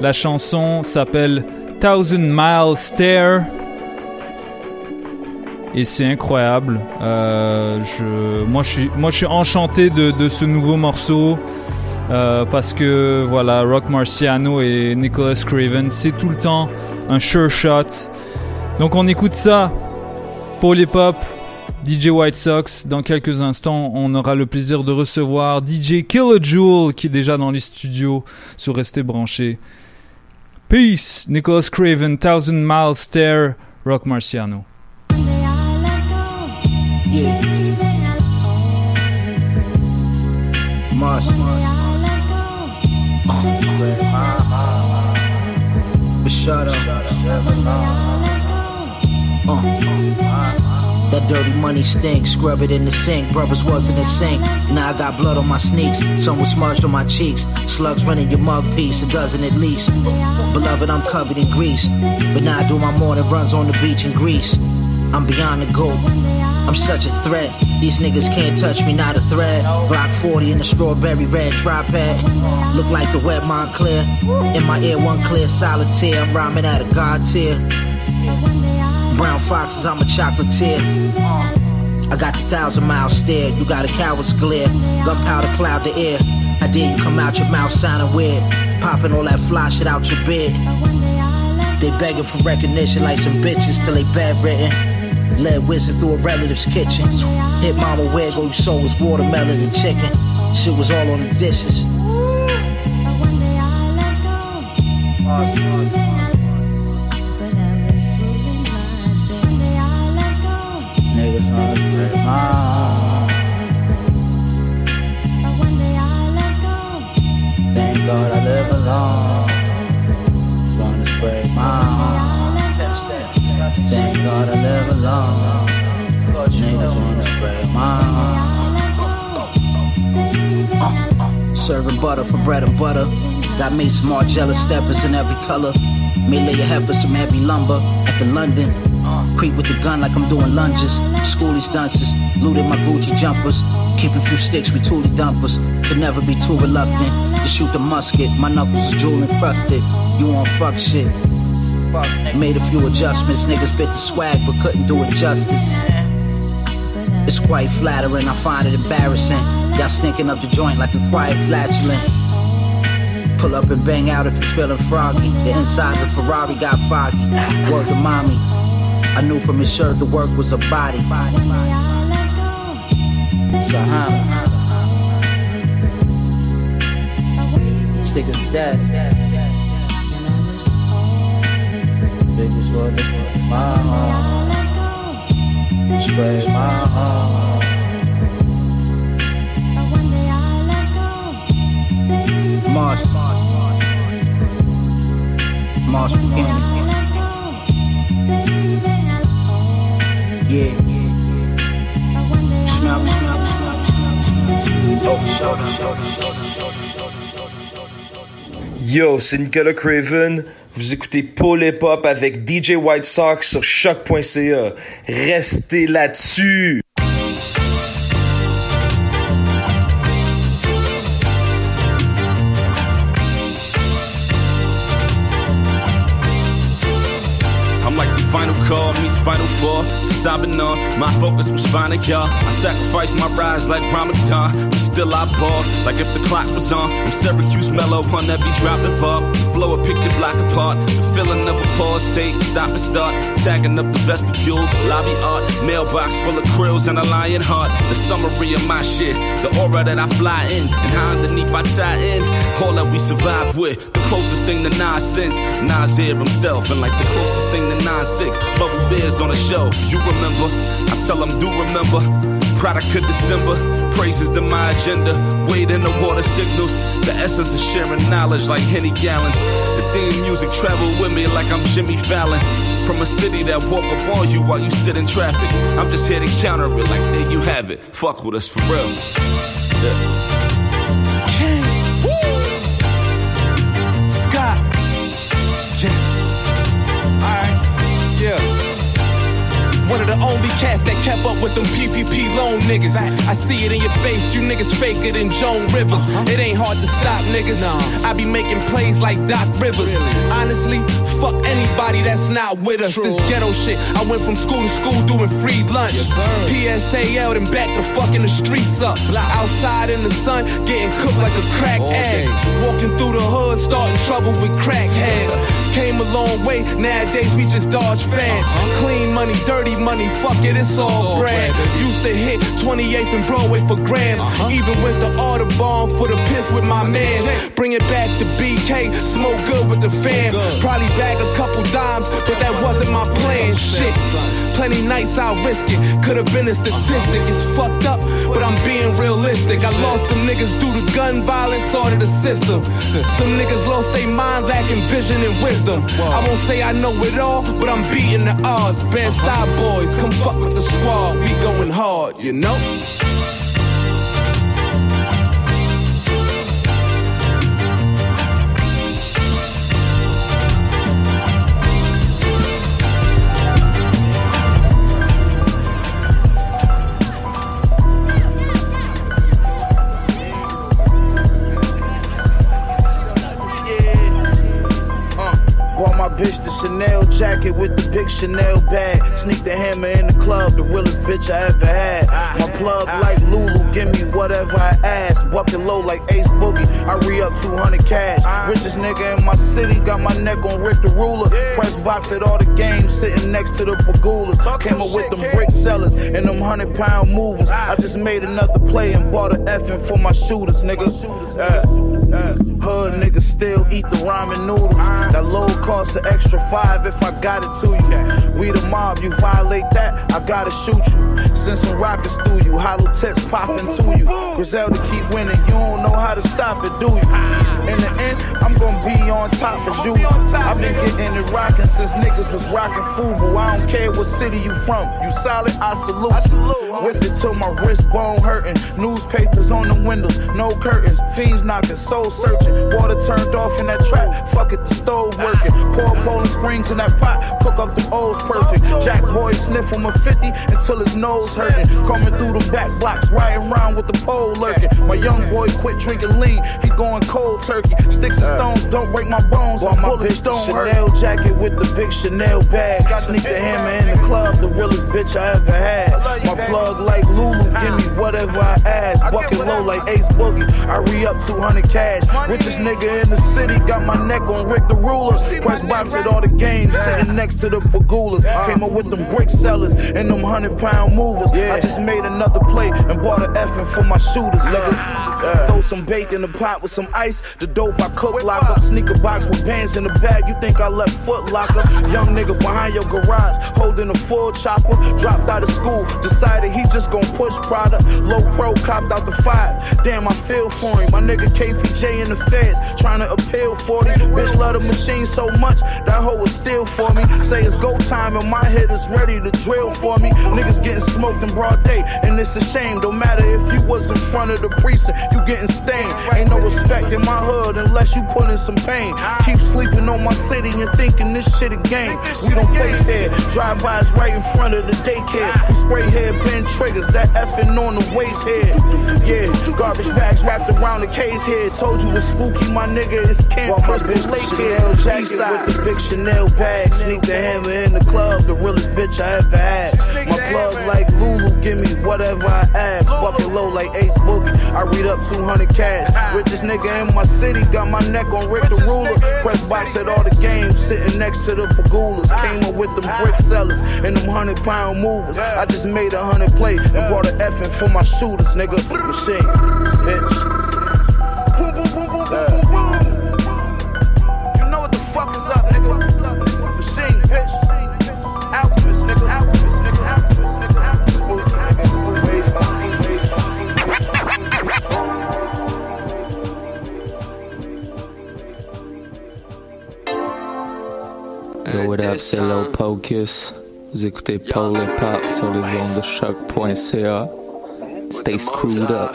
La chanson s'appelle Thousand Mile Stare et c'est incroyable. Euh, je, moi, je suis, moi, je suis enchanté de ce nouveau morceau euh, parce que voilà, Rock Marciano et Nicholas Craven, c'est tout le temps un sure shot. Donc, on écoute ça. Paul Hip Hop, DJ White Sox. Dans quelques instants, on aura le plaisir de recevoir DJ Killajoule qui est déjà dans les studios. sur Restez branchés. Peace, Nicholas Craven, Thousand Mile Stare, Rock Marciano. Yeah. Shut up. Uh. That dirty money stink, scrub it in the sink. Brothers wasn't in sync. Now I got blood on my sneaks, some was smudged on my cheeks. Slugs running your mug piece, a dozen at least. Beloved, I'm covered in grease. But now I do my morning runs on the beach in Greece. I'm beyond the goal. I'm such a threat. These niggas can't touch me, not a threat. Glock 40 in the strawberry red tripod. Look like the wet Montclair. In my ear, one clear solitaire. I'm rhyming at a god tier. Brown foxes, I'm a chocolatier. I got the thousand mile stare. You got a coward's glare. Gunpowder cloud the air. I dare you come out your mouth sounding weird. Popping all that fly shit out your beard. They begging for recognition like some bitches till they bedridden. Led wizard through a relative's kitchen. Hit mama where go you sold was watermelon and chicken. Shit was all on the dishes. Niggas on the strip mall. Ah. Thank God I live alone. Trying to spread my arm. Thank God I live alone. Niggas wanna spread my arm. Uh, serving butter for bread and butter. Got me some Margiela steppers in every color. May lay a head for some heavy lumber at the London. Creep with the gun like I'm doing lunges. Schoolies dunces, looted my Gucci jumpers. Keep a few sticks with toolie dumpers. Could never be too reluctant to shoot the musket. My knuckles is jewel encrusted. You want fuck shit. Made a few adjustments. Niggas bit the swag but couldn't do it justice. It's quite flattering, I find it embarrassing. Y'all stinking up the joint like a quiet flatulent. Pull up and bang out if you're feeling froggy. The inside of the Ferrari got foggy. Word to mommy. I knew from his shirt the work was a body. Sahama. Stickers is They just wanna break my heart. Just break my heart. Mars. Mars Buchanan. Yeah. Snap, snap, snap, snap. Oh, shoulder, shoulder, shoulder, shoulder, shoulder. Yo, c'est Craven. Vous écoutez Paul Hip Hop avec DJ White Sox sur choc.ca. Restez là-dessus. Since I've been on, my focus was finding y'all. I sacrificed my rise like Ramadan, but still I ball. Like if the clock was on, I'm Syracuse mellow on every drop of up. Flow will pick the block apart. The feeling of a pause tape, stop and start. Tagging up the vestibule, lobby art, mailbox full of krills and a lion heart. The summary of my shit, the aura that I fly in, and how underneath I tie in. All that we survive with, closest thing to nonsense. Nas here himself, and like the closest thing to 9-6. Bubble beers on the show, you remember. I tell them, do remember. Product of December, praises to my agenda. Wade in the water signals, the essence of sharing knowledge like Henny gallons. The theme music travel with me like I'm Jimmy Fallon. From a city that walk up on you while you sit in traffic. I'm just here to counter it like there you have it. Fuck with us for real. Yeah. One of the only cats that kept up with them PPP loan niggas. I see it in your face, you niggas faker than Joan Rivers. Uh-huh. It ain't hard to stop niggas. I be making plays like Doc Rivers. Honestly, fuck anybody that's not with us. This ghetto shit, I went from school to school doing free lunch. PSAL and back to fucking the streets up. Outside in the sun, getting cooked like a crack egg. Walking through the hood, starting trouble with crackheads. Came a long way, nowadays we just dodge fast. Clean money, dirty money, fuck it, it's all bread. Used to hit 28th and Broadway for grams. Even went to Audubon for the piff with my man. Bring it back to BK, smoke good with the fam. Probably bag a couple dimes, but that wasn't my plan. Shit. Plenty nights I'll risk it. Could've been a statistic. It's fucked up, but I'm being realistic. I lost some niggas due to gun violence or to the system. Some niggas lost their mind lacking vision and wisdom. I won't say I know it all, but I'm beating the odds. Bad style boys, come fuck with the squad. We going hard, you know? Jacket with the big Chanel bag. Sneak the hammer in the club, the realest bitch I ever had. My plug like Lulu, give me whatever I ask. Bucket low like Ace Boogie, I re up 200 cash. Richest nigga in my city, got my neck on Rick the Ruler. Press box at all the games, sitting next to the Pagulas. Came up with them brick sellers and them 100 pound movers. I just made another play and bought a effing for my shooters, nigga. Yeah. Hood niggas still eat the ramen noodles. That low cost an extra five if I got it to you. We the mob, you violate that, I gotta shoot you. Send some rockets through you, hollow tips popping to you. Griselda keep winning, you don't know how to stop it, do you? In the end, I'm gonna be on top as you. I've been getting it rocking since niggas was rocking Fubu. I don't care what city you from, you solid, I salute Whipped it till my wrist bone hurting. Newspapers on the windows, no curtains. Fiends knocking, soul searching. Water turned off in that trap. Fuck it, the stove working. Pour Poland Springs in that pot. Cook up the O's perfect. Jack boy sniff from a 50 until his nose hurting. Coming through the back blocks, riding around with the pole lurking. My young boy quit drinking lean. He going cold turkey. Sticks and stones don't break my bones. Bought My my bullets don't hurt. Chanel jacket with the big Chanel bag. Sneak the hammer in the club, the realest bitch I ever had. My plug like Lulu, give me whatever I ask. Walking low like Ace Boogie. I re up 200 cash. Richest nigga in the city, got my neck on Rick the Ruler. Press box at all the games, sitting next to the Pagulas. Came up with them brick sellers and them 100 pound movers. I just made another play and bought a effing for my shooters, nigga. Throw some bacon in the pot with some ice. The dope I cook, lock up. Sneaker box with bands in the bag. You think I left foot locker? Young nigga behind your garage, holding a full chopper. Dropped out of school, decided he he just gon' push product. Low pro copped out the five. Damn, I feel for him. My nigga KPJ in the feds, trying to appeal 40. Bitch love the machine so much, that hoe was still for me. Say it's go time and my head is ready to drill for me. Niggas getting smoked in broad day, and it's a shame. Don't matter if you was in front of the precinct, you getting stained. Ain't no respect in my hood unless you put in some pain. Keep sleeping on my city and thinking this shit a game. We don't play fair. Drive-bys right in front of the daycare. We spray hair, pin triggers, that effing on the waist head. Yeah, garbage bags wrapped around the case head. Told you it's spooky, my nigga. It's Camp Crystal Lake Chanel jacket with the big Chanel bag. Sneak the hammer in the club, the realest bitch I ever had. My plug like Lulu, give me whatever I ask. Bucket low like Ace Boogie. I read up 200 cash. Richest nigga in my city, got my neck on Rick the Ruler. Press box at all the games, sitting next to the Pagulas. Came up with them brick sellers and them hundred pound movers. I just made a hundred play and brought a effing for my shooters, nigga. Machine, bitch. Boom, boom, boom, boom, boom, boom, boom. You know what the fuck is up, nigga. Machine, bitch. Alchemist, nigga. Alchemist, nigga. Alchemist, nigga. Alchemist, nigga. Ways, ways, ways. Yo, what up, c'est Lil Pocus. Vous écoutez Paul et Pop sur les ondes de choc.ca. Stay screwed up.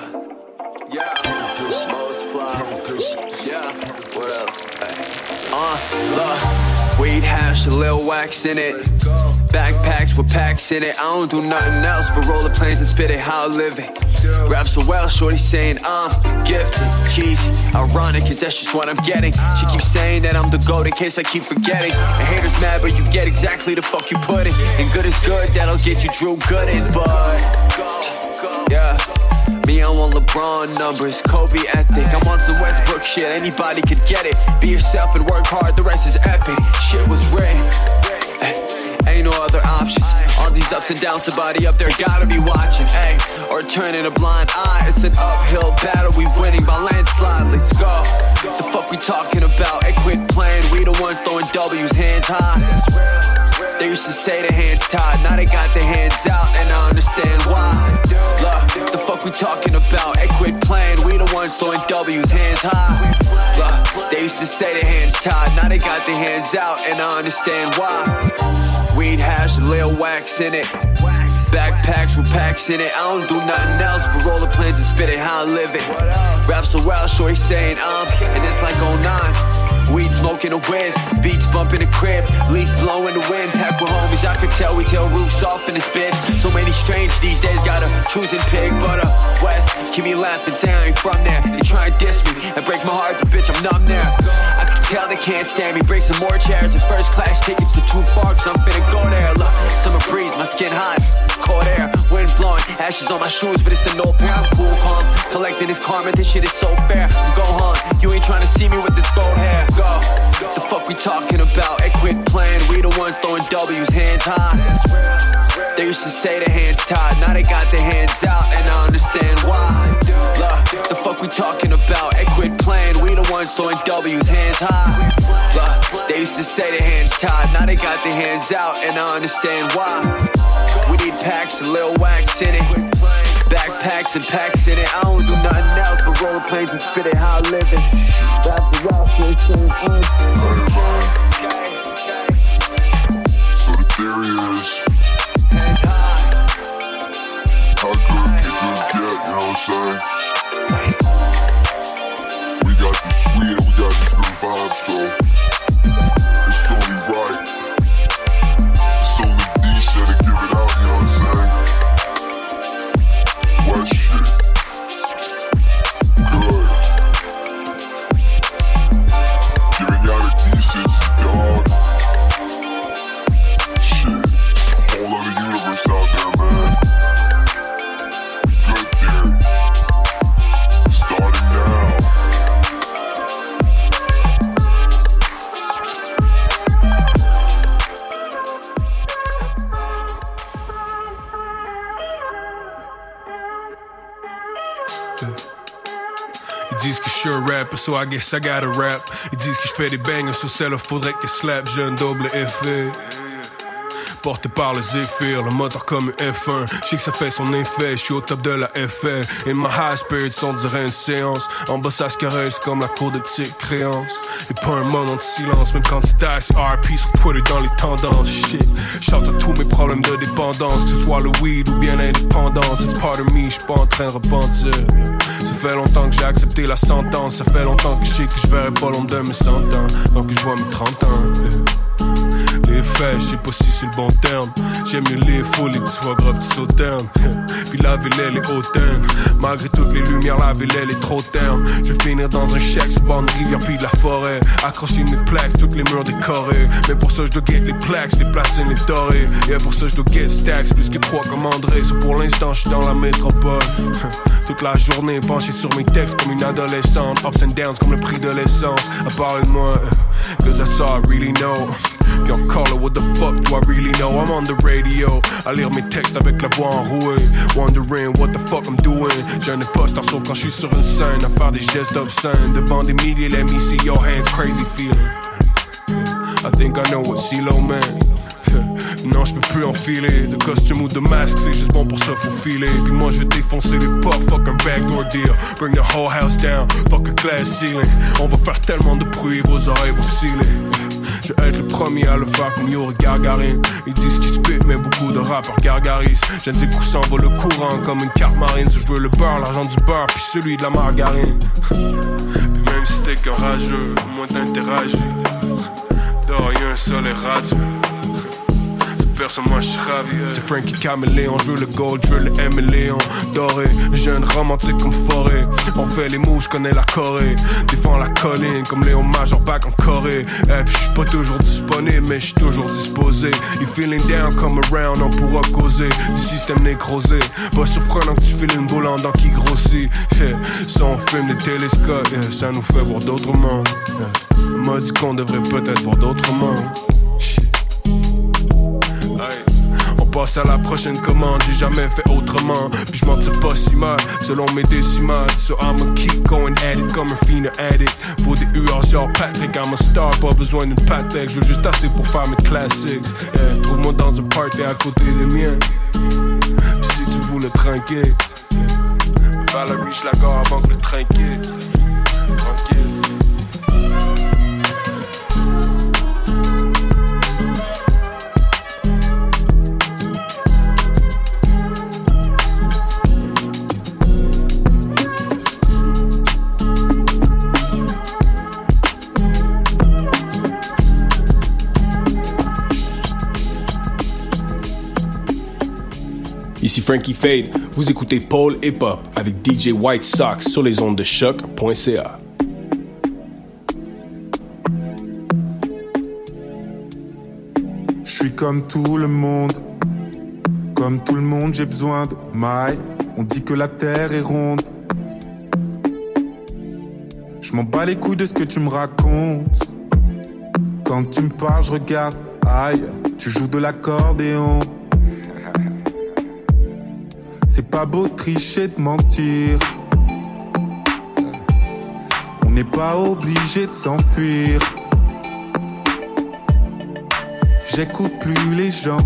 Uh, look, weed hash, a little wax in it. Backpacks with packs in it. I don't do nothing else but roll the planes and spit it how I live it. Rap so well, shorty saying I'm gifted, cheesy, ironic, cause that's just what I'm getting. She keeps saying that I'm the goat in case I keep forgetting. And haters mad, but you get exactly the fuck you put it. And good is good, that'll get you Drew Gooden, but yeah. Me, I'm on LeBron numbers, Kobe ethic. I'm on some Westbrook shit, anybody could get it. Be yourself and work hard, the rest is epic. Shit was red. Ain't no other options. All these ups and downs, somebody up there gotta be watching. Ay, or turning a blind eye. It's an uphill battle, we winning by landslide. Let's go. The fuck we talking about? Hey, quit playing. We the ones throwing W's, hands high. They used to say the hands tied, now they got their hands out, and I understand why. Look, the fuck we talking about? Hey, quit playing. We the ones throwing W's, hands high. Look, they used to say their hands tied, now they got their hands out, and I understand why. Weed hash, a little wax in it. Backpacks with packs in it. I don't do nothing else but roll the planes and spit it how I live it. Rap so well, shorty saying um, and it's like 09. Weed smoking a whiz, beats bumping the crib, leaf blowing the wind. Pack with homies, I could tell we tell roofs off in this bitch. So many strange these days, gotta choose and pick. But uh, West, keep me laughing, say I ain't from there. They try and diss me and break my heart, but bitch, I'm numb there. I can tell they can't stand me. Break some more chairs and first class tickets to two parks. I'm finna go there. Look, summer breeze, my skin hot, cold air, wind blowing, ashes on my shoes, but it's an old pair. I'm cool, calm, collecting this karma. This shit is so fair. Go home, you ain't trying to see me with this gold hair. Go. What the fuck we talking about? Hey, quit playing. We the ones throwing W's, hands high. They used to say their hands tied, now they got their hands out, and I understand why. Look, the fuck we talking about? Hey, quit playing. We the ones throwing W's, hands high. Look, they used to say their hands tied, now they got their hands out, and I understand why. We need packs, a little wax in it. Backpacks and packs in it. I don't do nothing else but roll planes and spit it how I live it. Rap the it's So the theory is I'm? We got this and we got these good vibes, so it's only so I guess I gotta rap. Ils disent que je fais des bangers, so leur faudrait que slap, j'ai un double effet. Porté par les effets, le moteur comme un F1. Je sais que ça fait son effet, je suis au top de la FL. Et ma high spirits, on dirait une séance. En bas, ça se caresse comme la cour de petites créances. Et pas un moment de silence, même quand tu dice RP sur Twitter dans les tendances. Shit, shout à tous mes problèmes de dépendance, que ce soit le weed ou bien l'indépendance. It's part of me, je suis pas en train de repentir. Ça fait longtemps que j'ai accepté la sentence, ça fait longtemps que je sais que je verrai pas l'ombre de mes 100 ans. Donc je vois mes 30 ans. Les faits, je sais pas si c'est le bon terme. J'aime mieux les fous, les petits foie gras, sauternes. Puis la ville, elle est hautaine. Malgré toutes les lumières, la ville, elle est trop terne. Je vais finir dans un chèque, sur bord rivière, puis de la forêt. Accrocher mes plaques, toutes les murs décorés. Mais pour ça, je dois get les plaques, les platines, les dorés. Et pour ça, je dois get stacks, plus que trois comme André. So pour l'instant, je suis dans la métropole. Toute la journée, penché sur mes textes comme une adolescente. Ups and downs comme le prix de l'essence. À parler de moi, cause that's all I really know. Puis encore là, what the fuck do I really know? I'm on the radio, à lire mes textes avec la voix enrouée. Wondering what the fuck I'm doing. J'ai un imposteur sauf quand je suis sur une scène, à faire des gestes obscènes. Devant des milliers, let me see your hands, crazy feeling. I think I know what CeeLo man. Non, je peux plus enfiler de costume ou de masque, c'est juste bon pour se faufiler. Puis moi, je vais défoncer les portes, fuck un backdoor deal. Bring the whole house down, fuck a glass ceiling. On va faire tellement de bruit, vos oreilles vont sciller. Je vais être le premier à le faire comme Yuri Gargarin. Ils disent qu'ils spit, mais beaucoup de rappeurs gargarisent. J'aime des coups s'envolent le courant comme une carte marine. Je veux le beurre, l'argent du beurre, puis celui de la margarine. Puis même si t'es qu'un rageux, moins t'interagis. Dehors, y'a un soleil radieux. Ravi. C'est Frankie Caméléon, je veux le gold, je veux le M Léon. Doré, jeune romantique comme forêt. On fait les moves, je connais la Corée. Défends la colline comme Léon Major back en Corée. Et puis je suis pas toujours disponible, mais je suis toujours disposé. You feeling down, come around, on pourra causer du système nécrosé. Pas surprenant que tu files une boule en dents qui grossit. Yeah. Ça on filme des télescopes, yeah. ça nous fait voir d'autres mondes. Yeah. M'a dit qu'on devrait peut-être voir d'autres mondes. Passe à la prochaine commande, j'ai jamais fait autrement. Puis je m'en tire pas si mal, selon mes décimales. So I'ma keep going at it comme un fine addict. Pour des UR genre Patrick, I'm a star, pas besoin d'une patek. Je veux juste assez pour faire mes classics. Yeah, Trouve-moi dans un party à côté des miens. Si tu le trinquer, faire la gare avant que le train Ici Frankie Fade, vous écoutez Paul Hip Hop avec DJ White Sox sur les ondes de choc.ca. Je suis comme tout le monde. Comme tout le monde, j'ai besoin de mailles. On dit que la terre est ronde. Je m'en bats les couilles de ce que tu me racontes. Quand tu me parles, je regarde aïe. Tu joues de l'accordéon. C'est pas beau de tricher, de mentir. On n'est pas obligé de s'enfuir. J'écoute plus les gens.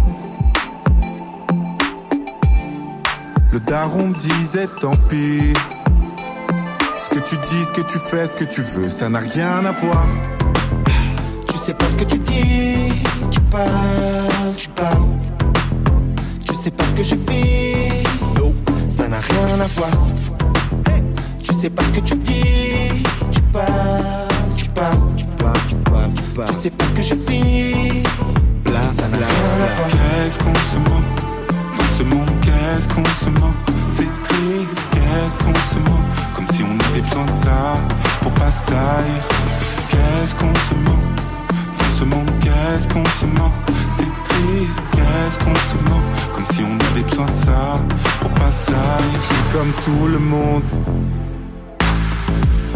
Le daron me disait tant pis. Ce que tu dis, ce que tu fais, ce que tu veux, ça n'a rien à voir. Tu sais pas ce que tu dis, tu parles, tu parles. Tu sais pas ce que je vis, rien à voir. Tu sais pas ce que tu dis, tu parles, tu parles, tu parles, tu parles, tu parles. Tu sais pas ce que je vis, ça n'a rien à voir. Qu'est-ce qu'on se ment Dans ce monde, qu'est-ce qu'on se ment C'est triste, qu'est-ce qu'on se ment Comme si on avait besoin de ça pour pas salir. Qu'est-ce qu'on se ment Dans ce monde, qu'est-ce qu'on se ment C'est qu'est-ce qu'on se ment Comme si on avait besoin de ça pour pas salir. C'est comme tout le monde.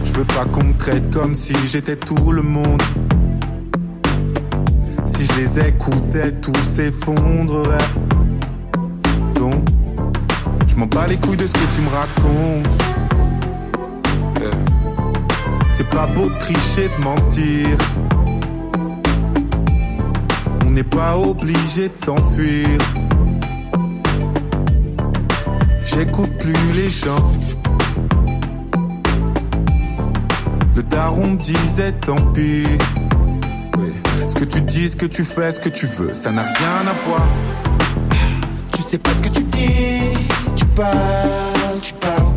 Je veux pas qu'on me traite comme si j'étais tout le monde. Si je les écoutais, tout s'effondrerait. Donc, je m'en bats les couilles de ce que tu me racontes. C'est pas beau de tricher, de mentir. On n'est pas obligé de s'enfuir. J'écoute plus les gens. Le daron disait tant pis. Ce que tu dis, ce que tu fais, ce que tu veux, ça n'a rien à voir. Tu sais pas ce que tu dis, tu parles, tu parles.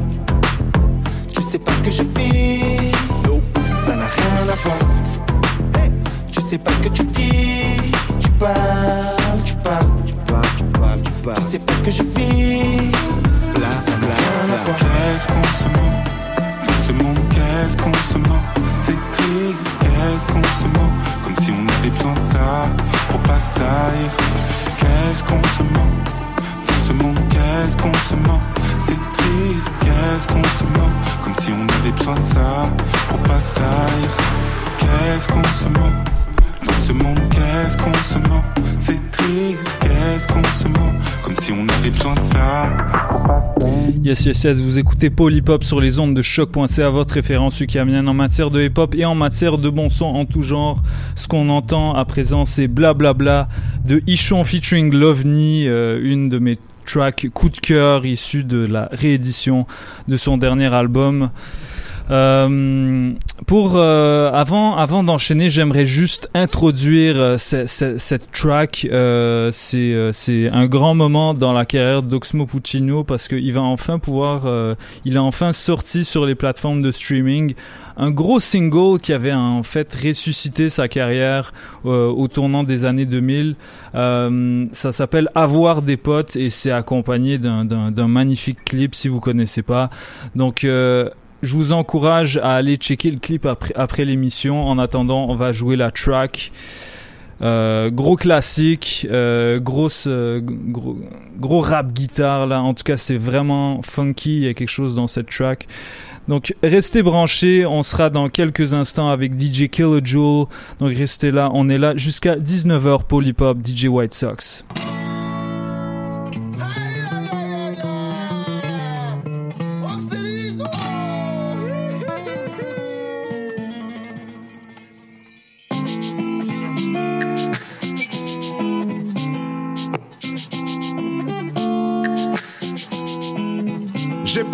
Tu sais pas ce que je vis, ça n'a rien à voir. Tu sais pas ce que tu dis, parles, tu parles, tu parles, tu parles, tu parles. Tu sais pas ce que je vis, là ça à voir. Qu'est-ce qu'on se ment Dans ce monde, qu'est-ce qu'on se ment C'est triste, qu'est-ce qu'on se ment Comme si on avait besoin de ça pour pas. Qu'est-ce qu'on se ment Dans ce monde, qu'est-ce qu'on se ment C'est triste, qu'est-ce qu'on se ment Comme si on avait besoin de ça pour pas. Qu'est-ce qu'on se ment Yes, yes, yes, vous écoutez Hop sur les ondes de choc.ca, votre référence ukamienne en matière de hip hop et en matière de bon son en tout genre. Ce qu'on entend à présent, c'est Blablabla de Ichon featuring Lovni, euh, une de mes tracks coup de cœur issue de la réédition de son dernier album. Euh, pour euh, avant avant d'enchaîner, j'aimerais juste introduire euh, ce- ce- cette track. Euh, c'est euh, c'est un grand moment dans la carrière d'Oxmo Puccino parce qu'il va enfin pouvoir, il a enfin sorti sur les plateformes de streaming un gros single qui avait en fait ressuscité sa carrière au tournant des années 2000. Euh, ça s'appelle Avoir des potes et c'est accompagné d'un- magnifique clip si vous connaissez pas. Donc je vous encourage à aller checker le clip après, l'émission. En attendant, on va jouer la track. Euh, gros classique, euh, euh, gros, gros rap guitare là. En tout cas, c'est vraiment funky. Il y a quelque chose dans cette track. Donc restez branchés. On sera dans quelques instants avec DJ Killajoule. Donc restez là. On est là jusqu'à 19h. Polypop, DJ White Sox.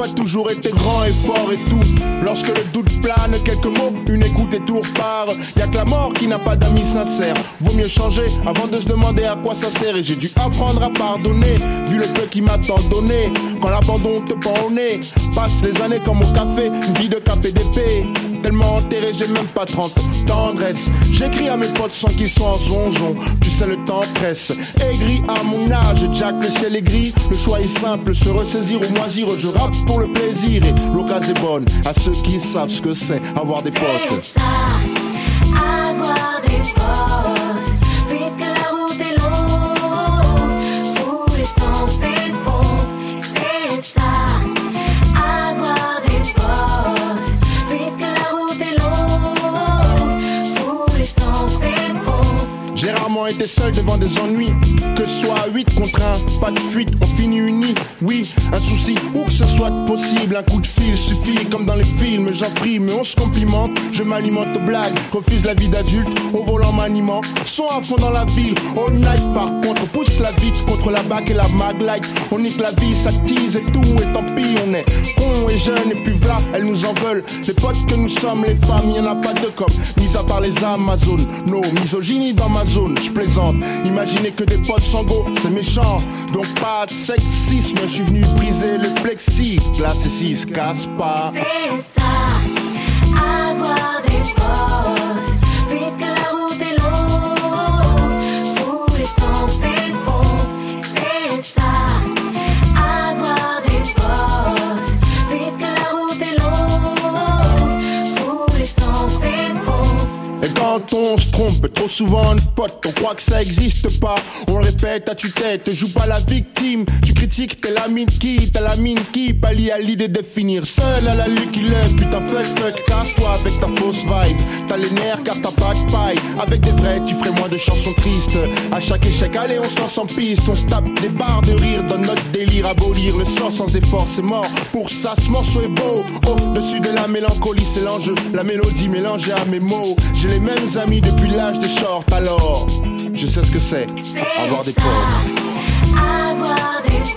Pas toujours été grand et fort et tout. Lorsque le doute plane, quelques mots, une écoute et tout repart. Y a que la mort qui n'a pas d'amis sincères. Vaut mieux changer avant de se demander à quoi ça sert. Et j'ai dû apprendre à pardonner, vu le peu qui m'a tant donné. Quand l'abandon te prend au nez, passe les années comme au café, une vie de KPDP. Tellement enterré, j'ai même pas 30 tendresse. J'écris à mes potes sans qu'ils soient en zonzon. Tu sais, le temps presse. Aigri à mon âge, Jack, le ciel est gris. Le choix est simple, se ressaisir ou moisir. Je rappe le plaisir et l'occasion est bonne à ceux qui savent ce que c'est. Avoir des potes, été seul devant des ennuis. Que soit 8 contre 1, pas de fuite, on finit unis. Oui, un souci, où que ce soit possible, un coup de fil suffit. Comme dans les films, j'en prie, mais on se complimente. Je m'alimente aux blagues, refuse la vie d'adulte, au volant maniement. Sont à fond dans la ville, all night par contre, pousse la vite contre la bague et la maglite. On nique la vie, ça tease et tout, et tant pis, on est con et jeune, et puis voilà, elles nous en veulent. Les potes que nous sommes, les femmes, y en a pas de comme, mis à part les Amazones. No, misogynie dans ma zone, Imaginez que des potes sango, c'est méchant. Donc pas de sexisme, je suis venu briser le plexi. Là, c'est si, se casse pas. C'est ça, avoir des potes, Et quand on se trompe, trop souvent une pote, on croit que ça existe pas. On le répète à tue-tête, joue pas la victime. Tu critiques, t'es la mine qui, t'as la mine qui, pallie à l'idée de finir seul à la Lucky Luck. Putain, fuck, fuck, casse-toi avec ta fausse vibe. T'as les nerfs car t'as pas de paille. Avec des vrais, tu ferais moins de chansons tristes. À chaque échec, allez, on se lance en piste. On se tape des barres de rire dans notre délire. Abolir le sort sans effort, c'est mort. Pour ça, ce morceau est beau. Au-dessus de la mélancolie, c'est l'enjeu. La mélodie mélangée à mes mots. Les mêmes amis depuis l'âge des shorts, alors. je sais ce que c'est. Avoir des potes. Avoir des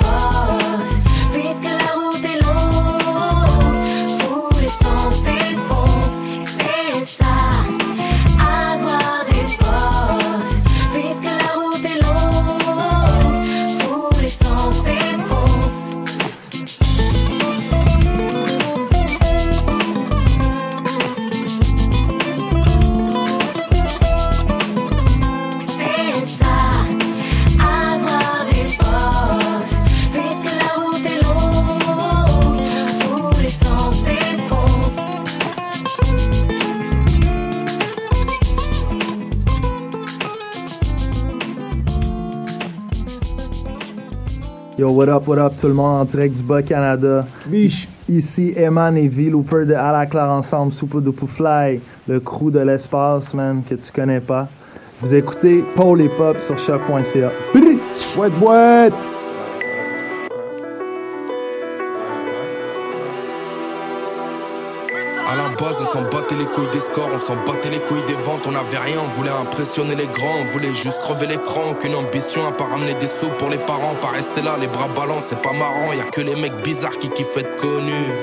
Yo, what up, what up tout le monde en direct du Bas-Canada. Biche. Ici Eman et V Looper de À la Claire ensemble, Super Duper Fly, le crew de l'espace, man, que tu connais pas. Vous écoutez Paul et Pop sur choc.ca. Boîte, boîte! On s'en battait les couilles des scores, on s'en battait les couilles des ventes, on avait rien, on voulait impressionner les grands, on voulait juste crever l'écran, aucune ambition à pas ramener des sous pour les parents, pas rester là, les bras ballants, c'est pas marrant, y a que les mecs bizarres qui kiffent être connus.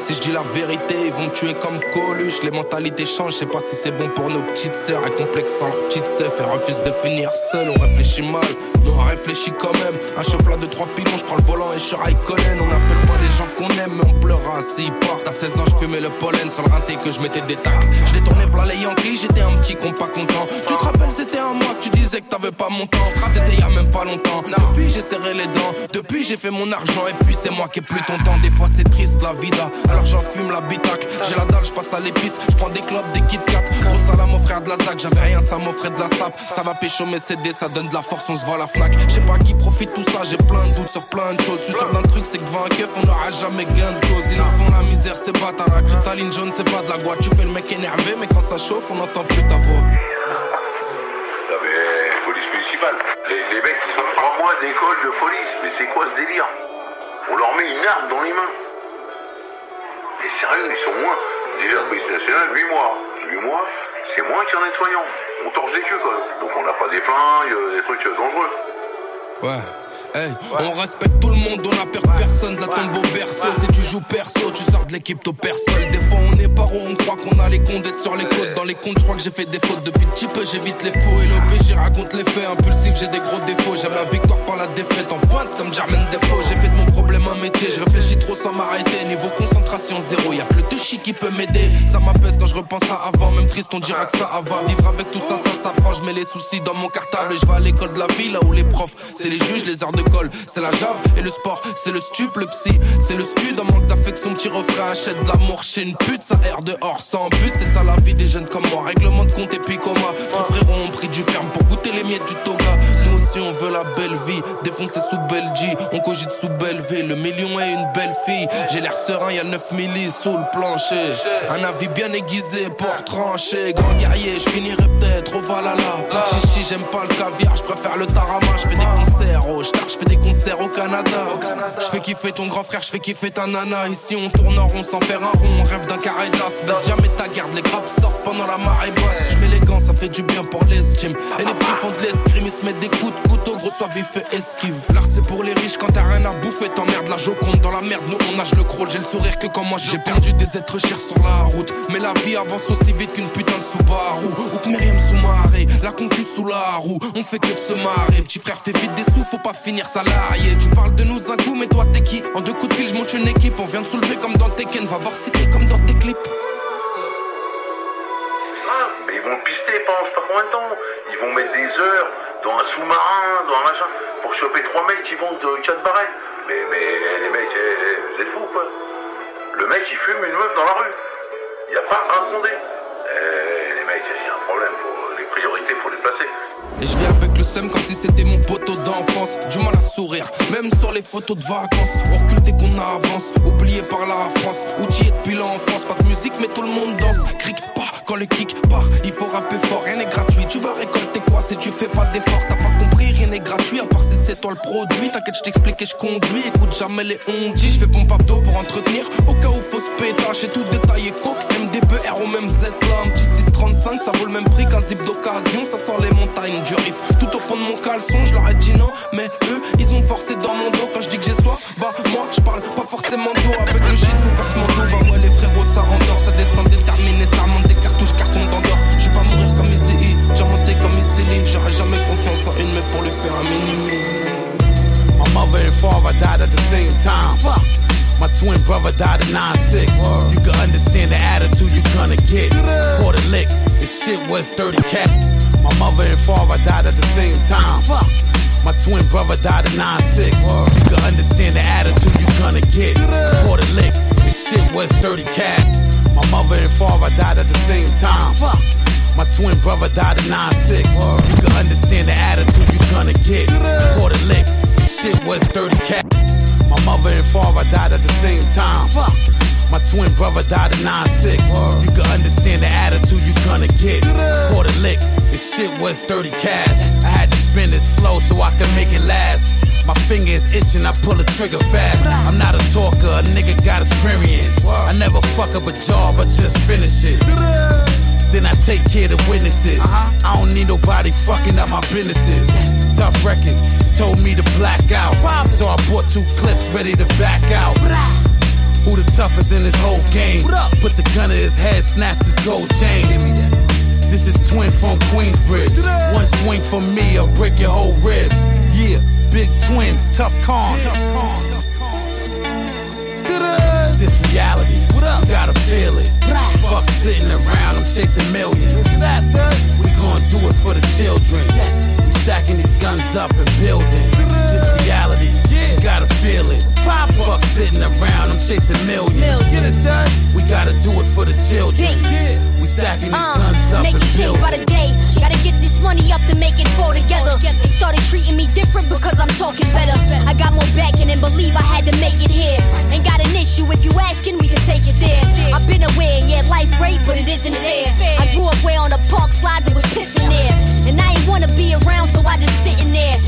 Si je dis la vérité, ils vont tuer comme Coluche. Les mentalités changent, je sais pas si c'est bon pour nos petites sœurs. Elles complexant leurs petites sœurs et refusent de finir seul. On réfléchit mal, mais on réfléchit quand même. Un chauffeur de trois pilons, je prends le volant et je suis Raikkonen. On appelle les gens qu'on aime, on pleura s'ils partent. À 16 ans, je fumais le pollen sur le rinté que je mettais des tacs. Je détournais v'là les Yankees, j'étais un petit con pas content. Tu te rappelles, c'était un mois que tu disais que t'avais pas mon temps. C'était y a même pas longtemps. Depuis, j'ai serré les dents. Depuis, j'ai fait mon argent. Et puis, c'est moi qui ai plus ton temps. Des fois, c'est triste la vida. Alors, j'en fume l'habitacle. J'ai la dalle, je passe à l'épice. Je prends des clopes, des Kit Kat. Gros salam, mon frère de la ZAC. J'avais rien, ça m'offrait de la sape. Ça va pécho mes CD, ça donne de la force, on se voit à la Fnac. Je sais pas qui profite tout ça. J'ai plein de doutes sur plein de choses. Je suis sûr d'un truc, c'est que devant un on n'aura jamais gain de cause. Ils en font la misère, c'est pas ta cristalline jaune, c'est pas de la boîte. Tu fais le mec énervé, mais quand ça chauffe, on n'entend plus ta voix. Non mais, euh, police municipale. Les, les mecs, ils ont trois mois d'école de police. Mais c'est quoi ce délire? On leur met une arme dans les mains. Et sérieux, ils sont moins. Déjà, police nationale, 8 mois. 8 mois, c'est moins qu'un nettoyant. On torche des queues, quoi. Donc on n'a pas des flingues, euh, des trucs euh, dangereux. Ouais. Hey, on respecte tout le monde, on a peur de personne, ça tombe au berceau. Si tu joues perso, tu sors de l'équipe, t'au personne. Des fois on est paro, on croit qu'on a les condés sur les côtes. Dans les comptes, je crois que j'ai fait des fautes depuis petit peu, j'évite les faux et l'OP, raconte les faits. Impulsif, j'ai des gros défauts. J'aime la victoire par la défaite en pointe comme Jermaine Défaut. J'ai fait de mon problème un métier, je réfléchis trop sans m'arrêter. Niveau concentration zéro, y'a que le touchy qui peut m'aider. Ça m'apaise quand je repense à avant, même triste, on dira que ça va. Vivre avec tout ça, ça s'apprend. Je mets les soucis dans mon cartable et je vais à l'école de la ville là où les profs, c'est les juges, les heures de colle, c'est la jave et le sport, c'est le stup, le psy, c'est le stud. En manque d'affection, petit refrain, achète de l'amour chez une pute, ça erre dehors sans but. C'est ça la vie des jeunes comme moi, règlement de compte et puis coma. Mon frérots ont pris du ferme pour goûter les miettes du toga. Aussi on veut la belle vie, défoncer sous Belgie, on cogite sous Bellevue. Le million est une belle fille, j'ai l'air serein, y'a 9 millis sous le plancher. Un avis bien aiguisé pour trancher, grand guerrier, je finirai peut-être au Valhalla. Chichi, j'aime pas le caviar, je préfère le tarama, je fais des je fais des concerts au Canada. Je fais kiffer ton grand frère, je fais kiffer ta nana. Ici on tourne en rond sans faire un rond, on rêve d'un carré d'as. Jamais ta garde, les grappes sortent pendant la marée basse. Je gants, ça fait du bien pour l'estime. Et les petits font de l'escrime, ils se mettent des coups de couteau, gros soit vif et esquive. L'art c'est pour les riches quand t'as rien à bouffer, t'emmerdes la joconde dans la merde. Nous on nage le crawl, j'ai le sourire que quand moi j'ai perdu des êtres chers sur la route. Mais la vie avance aussi vite qu'une putain de Subaru. Ou que Myriam sous marée, la conquise sous la roue. On fait que de se marrer, petit frère fait vite des sous, faut pas finir salarié. Tu parles de nous un coup, mais toi t'es qui En deux coups de fil, je monte une équipe. On vient de soulever comme dans Tekken, va voir si t'es comme dans tes clips. Ah, mais ils vont pister pendant je sais pas combien de temps. Ils vont mettre des heures dans un sous-marin, dans un machin, pour choper trois mecs qui vendent de 4 barrettes. Mais, mais les mecs, eh, eh, vous êtes fous quoi Le mec il fume une meuf dans la rue. Il a pas un condé. Eh, les mecs, il y a un problème. Faut, Et je viens avec le seum comme si c'était mon poteau d'enfance. Du mal à sourire, même sur les photos de vacances. On recule dès qu'on avance, oublié par la France. Outillé depuis l'enfance, pas de musique mais tout le monde danse. Cric pas quand le kick part, il faut rapper fort, rien n'est gratuit. Tu vas récolter quoi si tu fais pas d'effort T'as pas compris, rien n'est gratuit à part ces c'est toi le produit. T'inquiète, je t'explique et je conduis. Écoute jamais les ondis. Je fais pompe abdos pour entretenir. Au cas où fausse pétage, j'ai tout détaillé. Coke, MDBR au même Z là. Un petit 635, ça vaut le même prix qu'un zip d'occasion. Ça sort les montagnes du riff. Tout au fond de mon caleçon, je leur ai dit non. Mais eux, ils ont forcé dans mon dos. Quand je dis que j'ai soif, bah moi, je parle pas forcément d'eau. Avec le shit, faut faire ce mando. Bah ouais, les frérots, ça endort. Ça descend déterminé, ça monte des cartouches, carton d'endort. Je vais pas mourir comme ici, diamanté comme ici. J'aurais jamais confiance en une meuf pour lui faire un mini My mother and father died at the same time. Fuck. My twin brother died at 9-6. You can understand the attitude you gonna get. Quarter lick, this shit was 30 cat. My mother and father died at the same time. Fuck. My twin brother died at 9-6. You can understand the attitude you gonna get. Quarter lick, this shit was 30 cat. My mother and father died at the same time. Fuck. My twin brother died at 9-6. You can understand the attitude you gonna get. Quarter lick, this shit was 30 cat. My mother and father died at the same time. Fuck. My twin brother died at 9-6. You can understand the attitude you gonna get. Quarter lick, this shit was 30 cash. I had to spin it slow so I could make it last. My finger is itching, I pull the trigger fast. I'm not a talker, a nigga got experience. I never fuck up a job, I just finish it. Then I take care of witnesses. Uh-huh. I don't need nobody fucking up my businesses. Tough records told me to black out. So I bought two clips ready to back out. Who the toughest in this whole game? Put the gun in his head, snatch his gold chain. This is twin from Queensbridge. One swing from me, I'll break your whole ribs. Yeah, big twins, tough cons. This reality, what up? You gotta feel it. Fuck sitting around, I'm chasing millions. We gon' do it for the children. Yes. We stacking these guns up and building. This reality, gotta feel it. Fuck sitting around, I'm chasing millions. Get it done. We gotta do it for the children. We stacking these Uh, guns up make and it change by the day. Gotta get this money up to make it fall together. They started treating me different because I'm talking better. I got more backing and believe I had to make it here. Ain't got an issue if you asking, we can take it there. I've been aware, yeah, life great, but it isn't fair. I grew up where on the park slides it was pissing there. And I ain't wanna be around, so I just sitting there.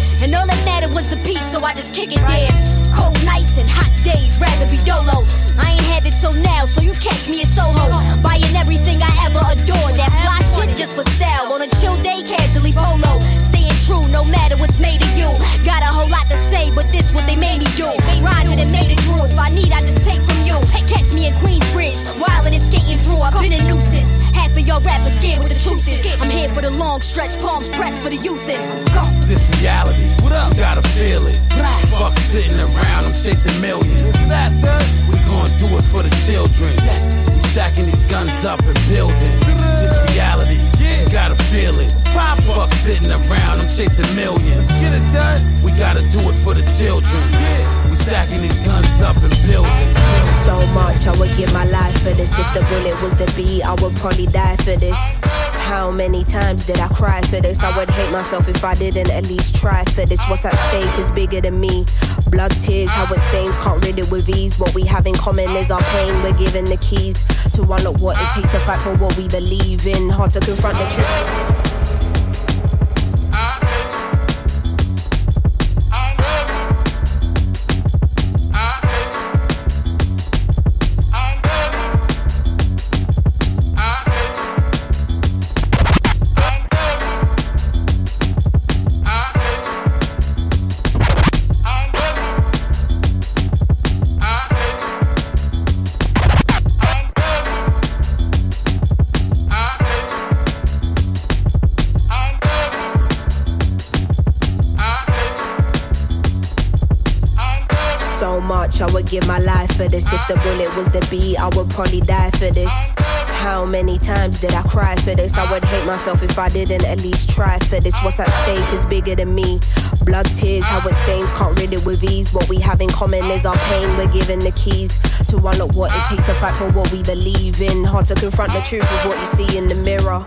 I just kick it there. Cold nights and hot days, rather be dolo. I ain't had it till now, so you catch me at Soho. Buying everything I ever adored. That fly shit just for style. On a chill day, casually polo. Staying true, no matter what's made of you. Got a whole lot to say, but this what they made me do. Grinded and made it through. If I need, I just take from you. Catch me in Queensbridge, wildin' and skating through. I've been a nuisance. Half y'all rappers scared what the truth is. I'm here for the long stretch, palms pressed for the youth and go. This reality, what up? You gotta feel it. Fuck sitting around, I'm chasing millions. We gon' do it for the children. Yes. We stacking these guns up and building. This reality, you gotta feel it. Fuck sitting around, I'm chasing millions. Get it done. We gotta do it for the children. We stacking these guns up and building. So much, I would give my life for this. If the bullet was the beat, I would probably die for this. How many times did I cry for this? I would hate myself if I didn't at least try for this. What's at stake is bigger than me. Blood, tears, how it stains, can't rid it with ease. What we have in common is our pain. We're given the keys to unlock what it takes to fight for what we believe in. Hard to confront the truth. Give my life for this. If the bullet was the beat, I would probably die for this. How many times did I cry for this? I would hate myself if I didn't at least try for this. What's at stake is bigger than me. Blood, tears, how it stains, can't rid it with ease. What we have in common is our pain. We're given the keys to unlock what it takes to fight for what we believe in. Hard to confront the truth of what you see in the mirror.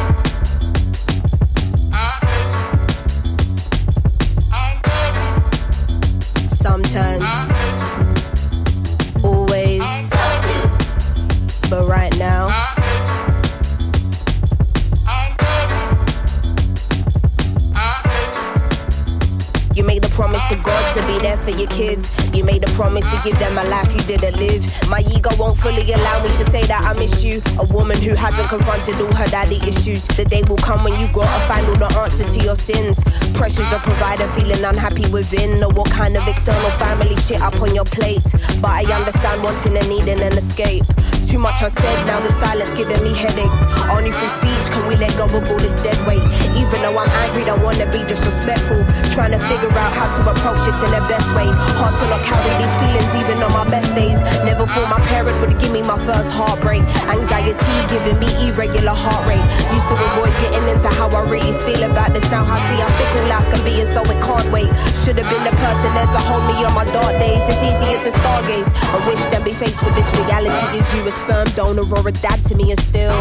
For your kids. You made a promise to give them a life you didn't live. My ego won't fully allow me to say that I miss you. A woman who hasn't confronted all her daddy issues. The day will come when you gotta find all the answers to your sins. Pressures of provider, feeling unhappy within. Or what kind of external family shit up on your plate. But I understand wanting and needing an escape. Too much unsaid, now the silence giving me headaches. Only through speech can we let go of all this dead weight. Even though I'm angry, don't wanna be disrespectful. Trying to figure out how to approach this in the best way. Hard to not carry these feelings even on my best days. Never thought my parents would give me my first heartbreak. Anxiety giving me irregular heart rate. Used to avoid getting into how I really feel about this. Now I see how fickle life can be, and so it can't wait. Should have been the person there to hold me on my dark days. It's easier to stargaze. I wish than be faced with this reality. Is you sperm donor or a dad to me, and still.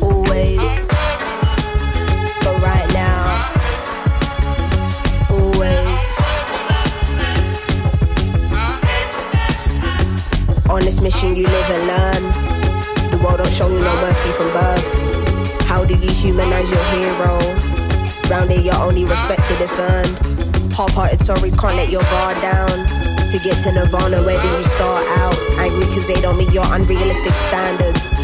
Always, but right now, always. On this mission, you live and learn. The world don't show you no mercy from birth. How do you humanize your hero? Round here, you're only respected if earned. Half-hearted stories can't let your guard down. To get to Nirvana, where do you start out? Angry cause they don't meet your unrealistic standards.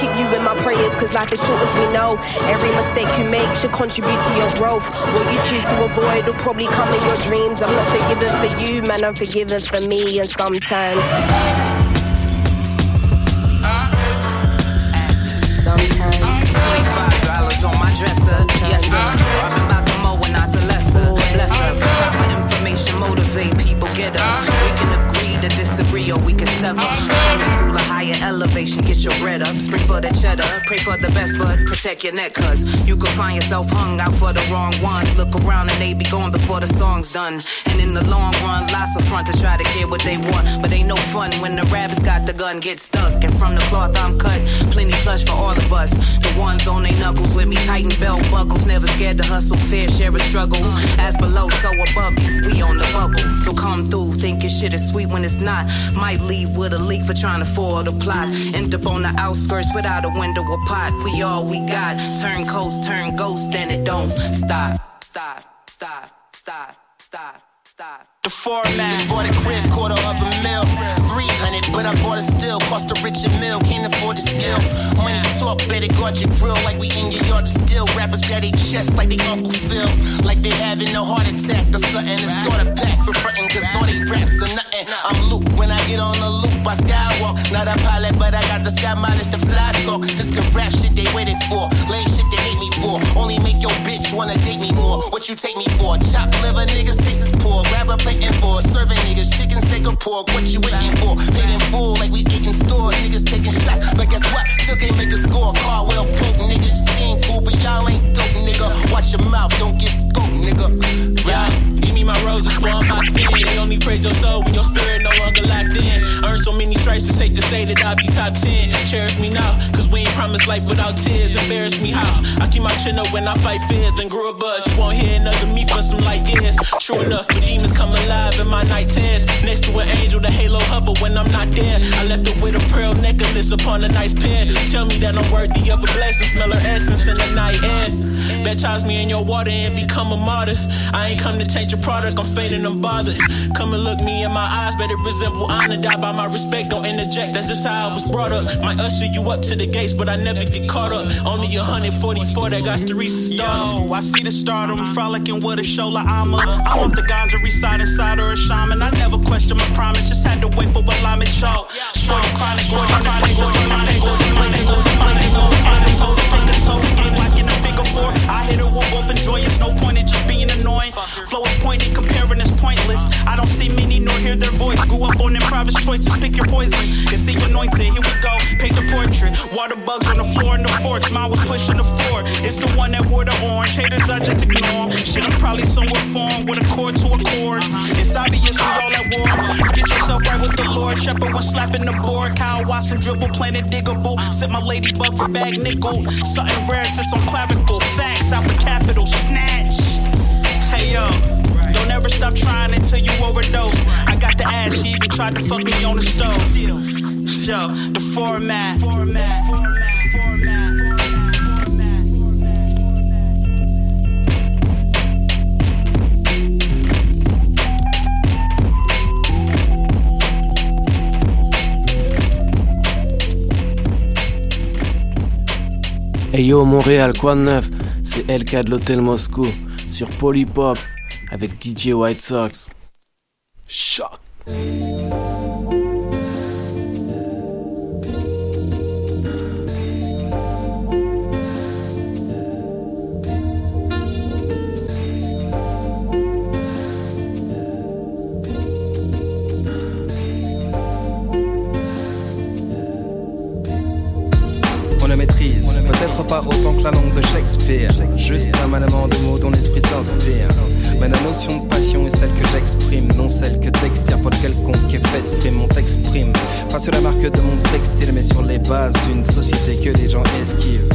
Keep you in my prayers, cause life is short as we know. Every mistake you make should contribute to your growth. What you choose to avoid will probably come in your dreams. I'm not forgiven for you, man, I'm forgiven for me, and sometimes. Sometimes. Twenty-five dollars on my dresser. Yes, sir. I'm about to mow not to lesser. Bless us. Proper information motivate people. Get up. We can agree to disagree or we can sever. Higher elevation, get your bread up. Spring for the cheddar. Pray for the best, but protect your neck, cause you could find yourself hung out for the wrong ones. Look around and they be gone before the song's done. And in the long run, lots of front to try to get what they want. But ain't no fun when the rabbits got the gun, get stuck. And from the cloth I'm cut, plenty plush for all of us. The ones on their knuckles with me, tighten belt buckles. Never scared to hustle, fair share of struggle. As below, so above we on the bubble. So come through, thinking shit is sweet when it's not. Might leave with a leak for trying to fall the plot. End up on the outskirts without a window or pot. We all we got. Turn coast, turn ghost, and it don't stop. Stop, stop, stop, stop, stop. The format. Just bought a crib, quarter of a mil. 300, but I bought it still. Cost a rich a mill, can't afford the skill. Money talk, better guard your grill. Like we in your yard still. Rappers got their chest like they Uncle Phil. Like they having a heart attack or something. It's start a pack for frontin', cause all they raps are nothing. I'm Luke when I get on the loop, I skywalk. Not a pilot, but I got the sky mileage to fly talk. Just the rap shit they waited for. Lame shit they hate for. Only make your bitch wanna date me more. What you take me for? Chop liver, niggas taste is poor. Grab a plate and for serving niggas chicken steak or pork. What you waiting for? Paid in full like we eating stores. Niggas taking shots, but guess what? Still can't make a score. Car well poke, niggas but y'all ain't dope, nigga. Watch your mouth, don't get scoped, nigga. Yeah, give me my roses, spoil my skin. You only praise your soul when your spirit no longer locked in. Earn so many stripes, it's safe to say that I'll be top 10. Cherish me now, cause we ain't promised life without tears. Embarrass me how? I keep my chin up when I fight fears, then grew a buzz. You won't hear another me for some light years. True enough, but demons come alive in my night tears. Next to an angel, the halo hover when I'm not there. I left her with a pearl necklace upon a nice pen. Tell me that I'm worthy of a blessing, smell her essence in the night air. Baptize me in your water and become a martyr. I ain't come to taint your product, I'm fading bothered. Come and look me in my eyes, better resemble honor. Die by my respect, don't interject, that's just how I was brought up. Might usher you up to the gates, but I never get caught up. Only 144 that got to reach. Yo, I see the stardom, frolicking with a show like I'm a. I'm off the ganja, reside inside or a shaman. I never question my promise, just had to wait for alignment show. Strong chronic, chronic, chronic, chronic, chronic, chronic, I hit it with wolf and joyous, no point in just being annoying. Flow is pointed, comparing is pointless. I don't see many nor hear their voice. Grew up on improvised choices, pick your poison. It's the anointed, here we go, paint the portrait. Water bugs on the floor in the forks, mine was pushing the floor. It's the one that wore the orange, haters I just ignore. Shit, I'm probably somewhere formed with a chord to a chord. It's obvious we all at war. Get yourself right with the Lord. Shepherd was slapping the board. Kyle Watson dribble, planet diggable. Set my ladybug for bag nickel. Something rare sits on clavicle. Facts out the capital, snatch. Hey yo. Don't ever stop trying until you overdose. I got the ass, she even tried to fuck me on the stove. Yo, the format. Hey yo Montréal, quoi de neuf? C'est LK de l'Hôtel Moscou sur Polypop avec DJ White Sox. Choc pas autant que la langue de Shakespeare. Juste un maniement de mots dont l'esprit s'inspire. Mais la notion de passion est celle que j'exprime, non celle que t'extire pour quelconque est faite, frime, on t'exprime. Pas sur la marque de mon textile, mais sur les bases d'une société que les gens esquivent.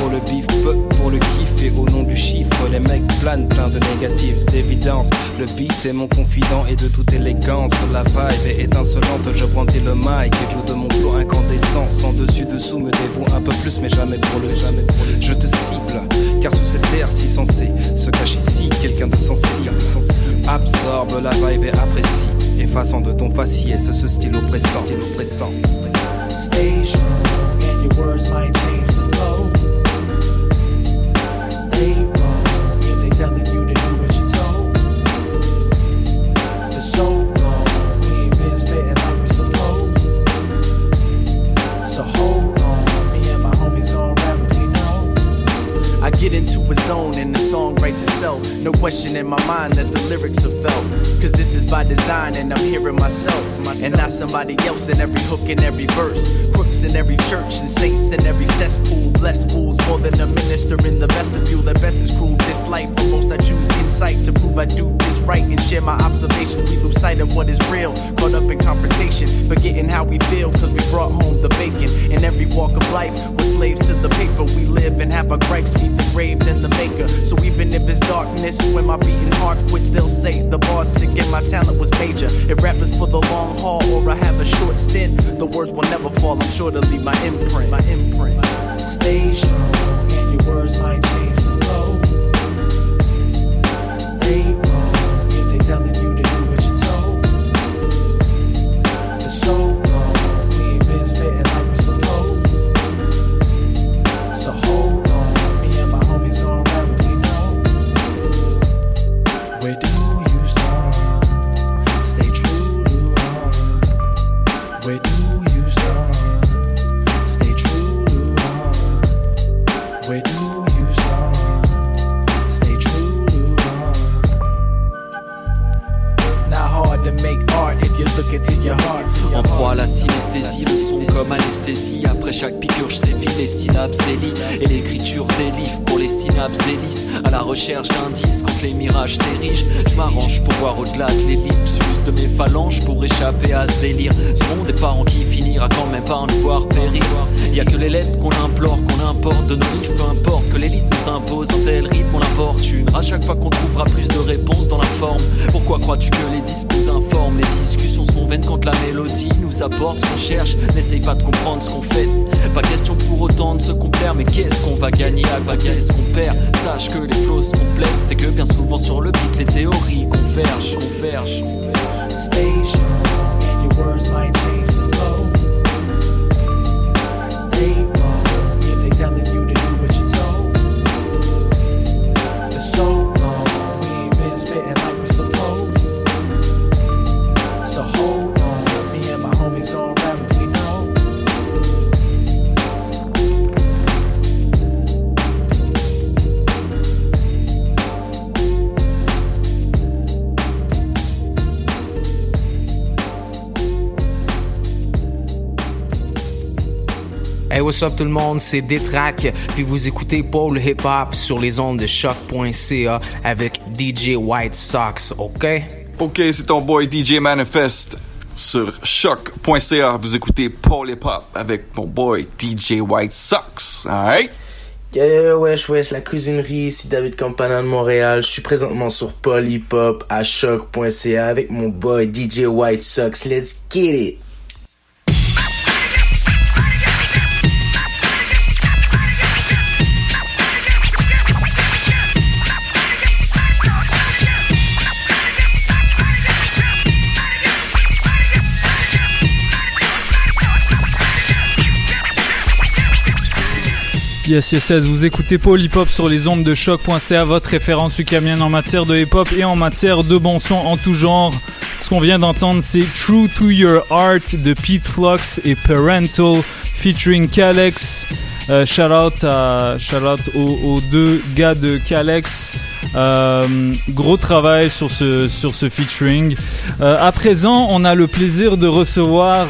Pour le bif, pour le kiff, et au nom du chiffre, les mecs planent plein de négatifs, d'évidence. Le beat est mon confident et de toute élégance. La vibe est étincelante, je brandis le mic et joue de mon flow incandescent. Sans dessus dessous, me dévoue un peu plus, mais jamais pour le jamais pour le Je te cible, car sous cette terre si sensée se cache ici quelqu'un de sensible. Absorbe la vibe et apprécie, effaçant de ton faciès ce style oppressant. Style and your words might change hell no question in my mind that the lyrics are felt. Cause this is by design and I'm hearing myself. And not somebody else in every hook and every verse. Crooks in every church and saints in every cesspool. Blessed fools more than a minister in the vestibule. That best is cruel. This life, for most I choose insight to prove I do this right and share my observations. We lose sight of what is real. Caught up in confrontation, forgetting how we feel. Cause we brought home the bacon. In every walk of life, we're slaves to the paper. We live and have our gripes meet the grave and the maker. So even if it's darkness, when my beating heart quits, they'll say the bar's sick and my talent was major. If rap is for the long haul or I have a short stint, the words will never fall. I'm sure to leave my imprint. My imprint. Stay strong, your words might change what's up tout le monde, c'est Détrac, puis vous écoutez Paul Hip Hop sur les ondes de choc.ca avec DJ White Sox, ok? Ok, c'est ton boy DJ Manifest sur choc.ca. Vous écoutez Paul Hip Hop avec mon boy DJ White Sox. Alright? Yo, yo, yo, wesh, wesh, la cuisinerie, ici David Campana de Montréal. Je suis présentement sur Paul Hip Hop à choc.ca avec mon boy DJ White Sox. Let's get it! Yes, yes, yes, vous écoutez Paul Hip Hop sur les ondes de choc.ca, votre référence ukamienne en matière de hip hop et en matière de bon son en tout genre. Ce qu'on vient d'entendre, c'est True to Your Art de Pete Flux et Parental featuring Calex. Euh, shout out, à, shout out aux, deux gars de Calex. Euh, gros travail sur ce, sur ce featuring. Euh, à présent, on a le plaisir de recevoir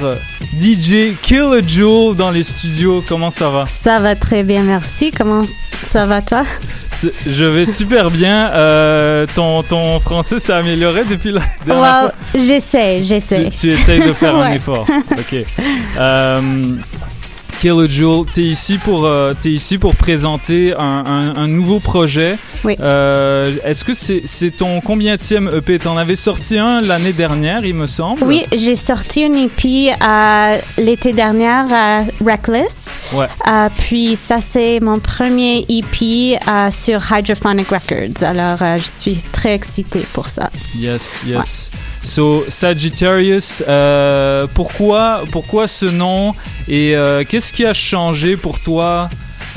DJ Kill Jewel dans les studios. Comment ça va? Ça va très bien, merci. Comment ça va toi? Je vais super bien. Euh, ton, ton français s'est amélioré depuis la dernière fois? j'essaie, j'essaie. Tu, tu essayes de faire un effort. Ok. Euh, Kill Jewel, t'es ici pour euh, ici pour présenter un, un- un nouveau projet. Oui. Euh, Est-ce que c'est c'est ton combienième EP T'en avais sorti un l'année dernière, il me semble. Oui, j'ai sorti une EP euh, l'été dernier à Reckless. Ouais. Euh, puis ça, c'est mon premier EP euh, sur Hydrophonic Records. Alors, euh, je suis très excitée pour ça. Yes, yes. So Sagittarius, euh, pourquoi pourquoi ce nom et euh, qu'est-ce qui a changé pour toi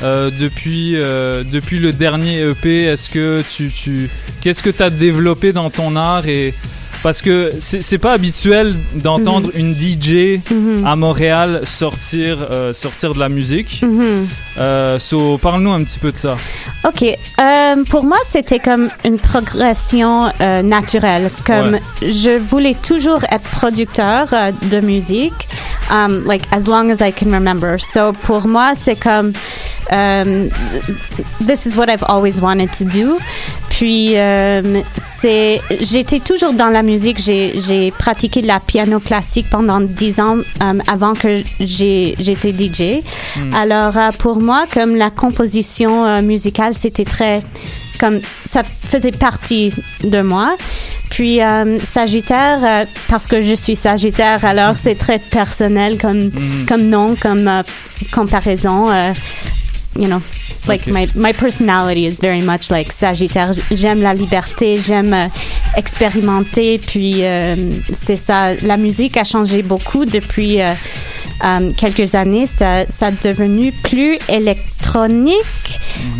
euh, depuis depuis le dernier EP Est-ce que tu tu qu'est-ce que tu as développé dans ton art et parce que c'est pas habituel d'entendre Mhm. une DJ Mhm. à Montréal sortir euh, sortir de la musique. Mhm. Euh, so parle-nous un petit peu de ça. Ok, euh, pour moi, c'était comme une progression euh, naturelle. Comme Ouais. je voulais toujours être producteur euh, de musique, um, like as long as I can remember. So pour moi, c'est comme um, this is what I've always wanted to do. Puis euh, c'est, j'étais toujours dans la musique. J'ai, pratiqué de la piano classique pendant dix ans euh, avant que j'étais DJ. Hmm. Alors euh, pour moi, comme la composition euh, musicale, c'était très comme ça faisait partie de moi. Puis euh, Sagittaire, euh, parce que je suis Sagittaire, alors c'est très personnel comme Mhm. comme nom, comme euh, comparaison. You know, like my my personality is very much like Sagittaire. J'aime la liberté, j'aime euh, expérimenter. Puis euh, c'est ça. La musique a changé beaucoup depuis euh, quelques années. Ça, ça a devenu plus électronique,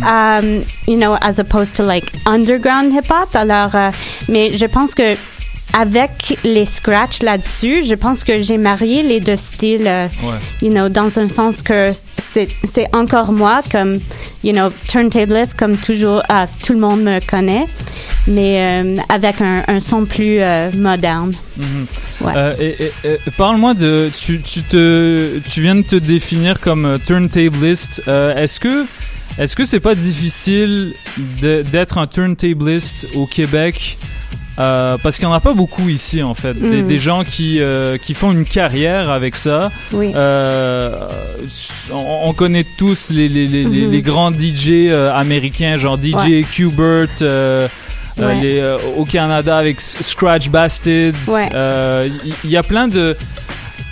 um, you know, as opposed to like underground hip hop. Alors, mais je pense que avec les scratchs là-dessus, je pense que j'ai marié les deux styles, euh, Ouais. you know, dans un sens que c'est encore moi, comme, you know, turntablist, comme toujours, ah, tout le monde me connaît, mais euh, avec un, un son plus euh, moderne. Ouais. Et Parle-moi de. Tu, tu, te, tu viens de te définir comme turntablist. Est-ce que. Est-ce que c'est pas difficile d'être un turntablist au Québec Euh, parce qu'il n'y en a pas beaucoup ici en fait. Des, Mm. des gens qui, euh, qui font une carrière avec ça. Oui. Euh, on, on connaît tous les, les, les, Mhm. les grands DJ américains, genre DJ Ouais. Qbert. Ouais. les, au Canada avec Scratch Bastards. Ouais. Il y, a plein de.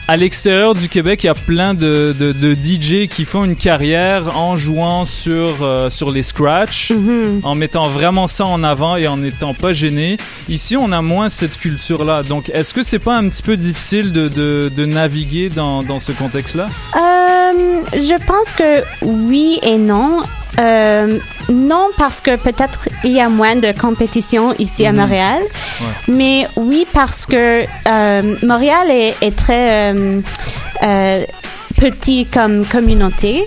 À l'extérieur du Québec, il y a plein de, de, de DJ qui font une carrière en jouant sur, euh, sur les scratch, Mhm. en mettant vraiment ça en avant et en n'étant pas gêné. Ici, on a moins cette culture-là. Donc, est-ce que c'est pas un petit peu difficile de, de, de naviguer dans, dans ce contexte-là? Euh, je pense que oui et non. Euh, non, parce que peut-être il y a moins de compétition ici à Mhm. Montréal. Mais oui, parce que euh, Montréal est, est très... petit comme communauté.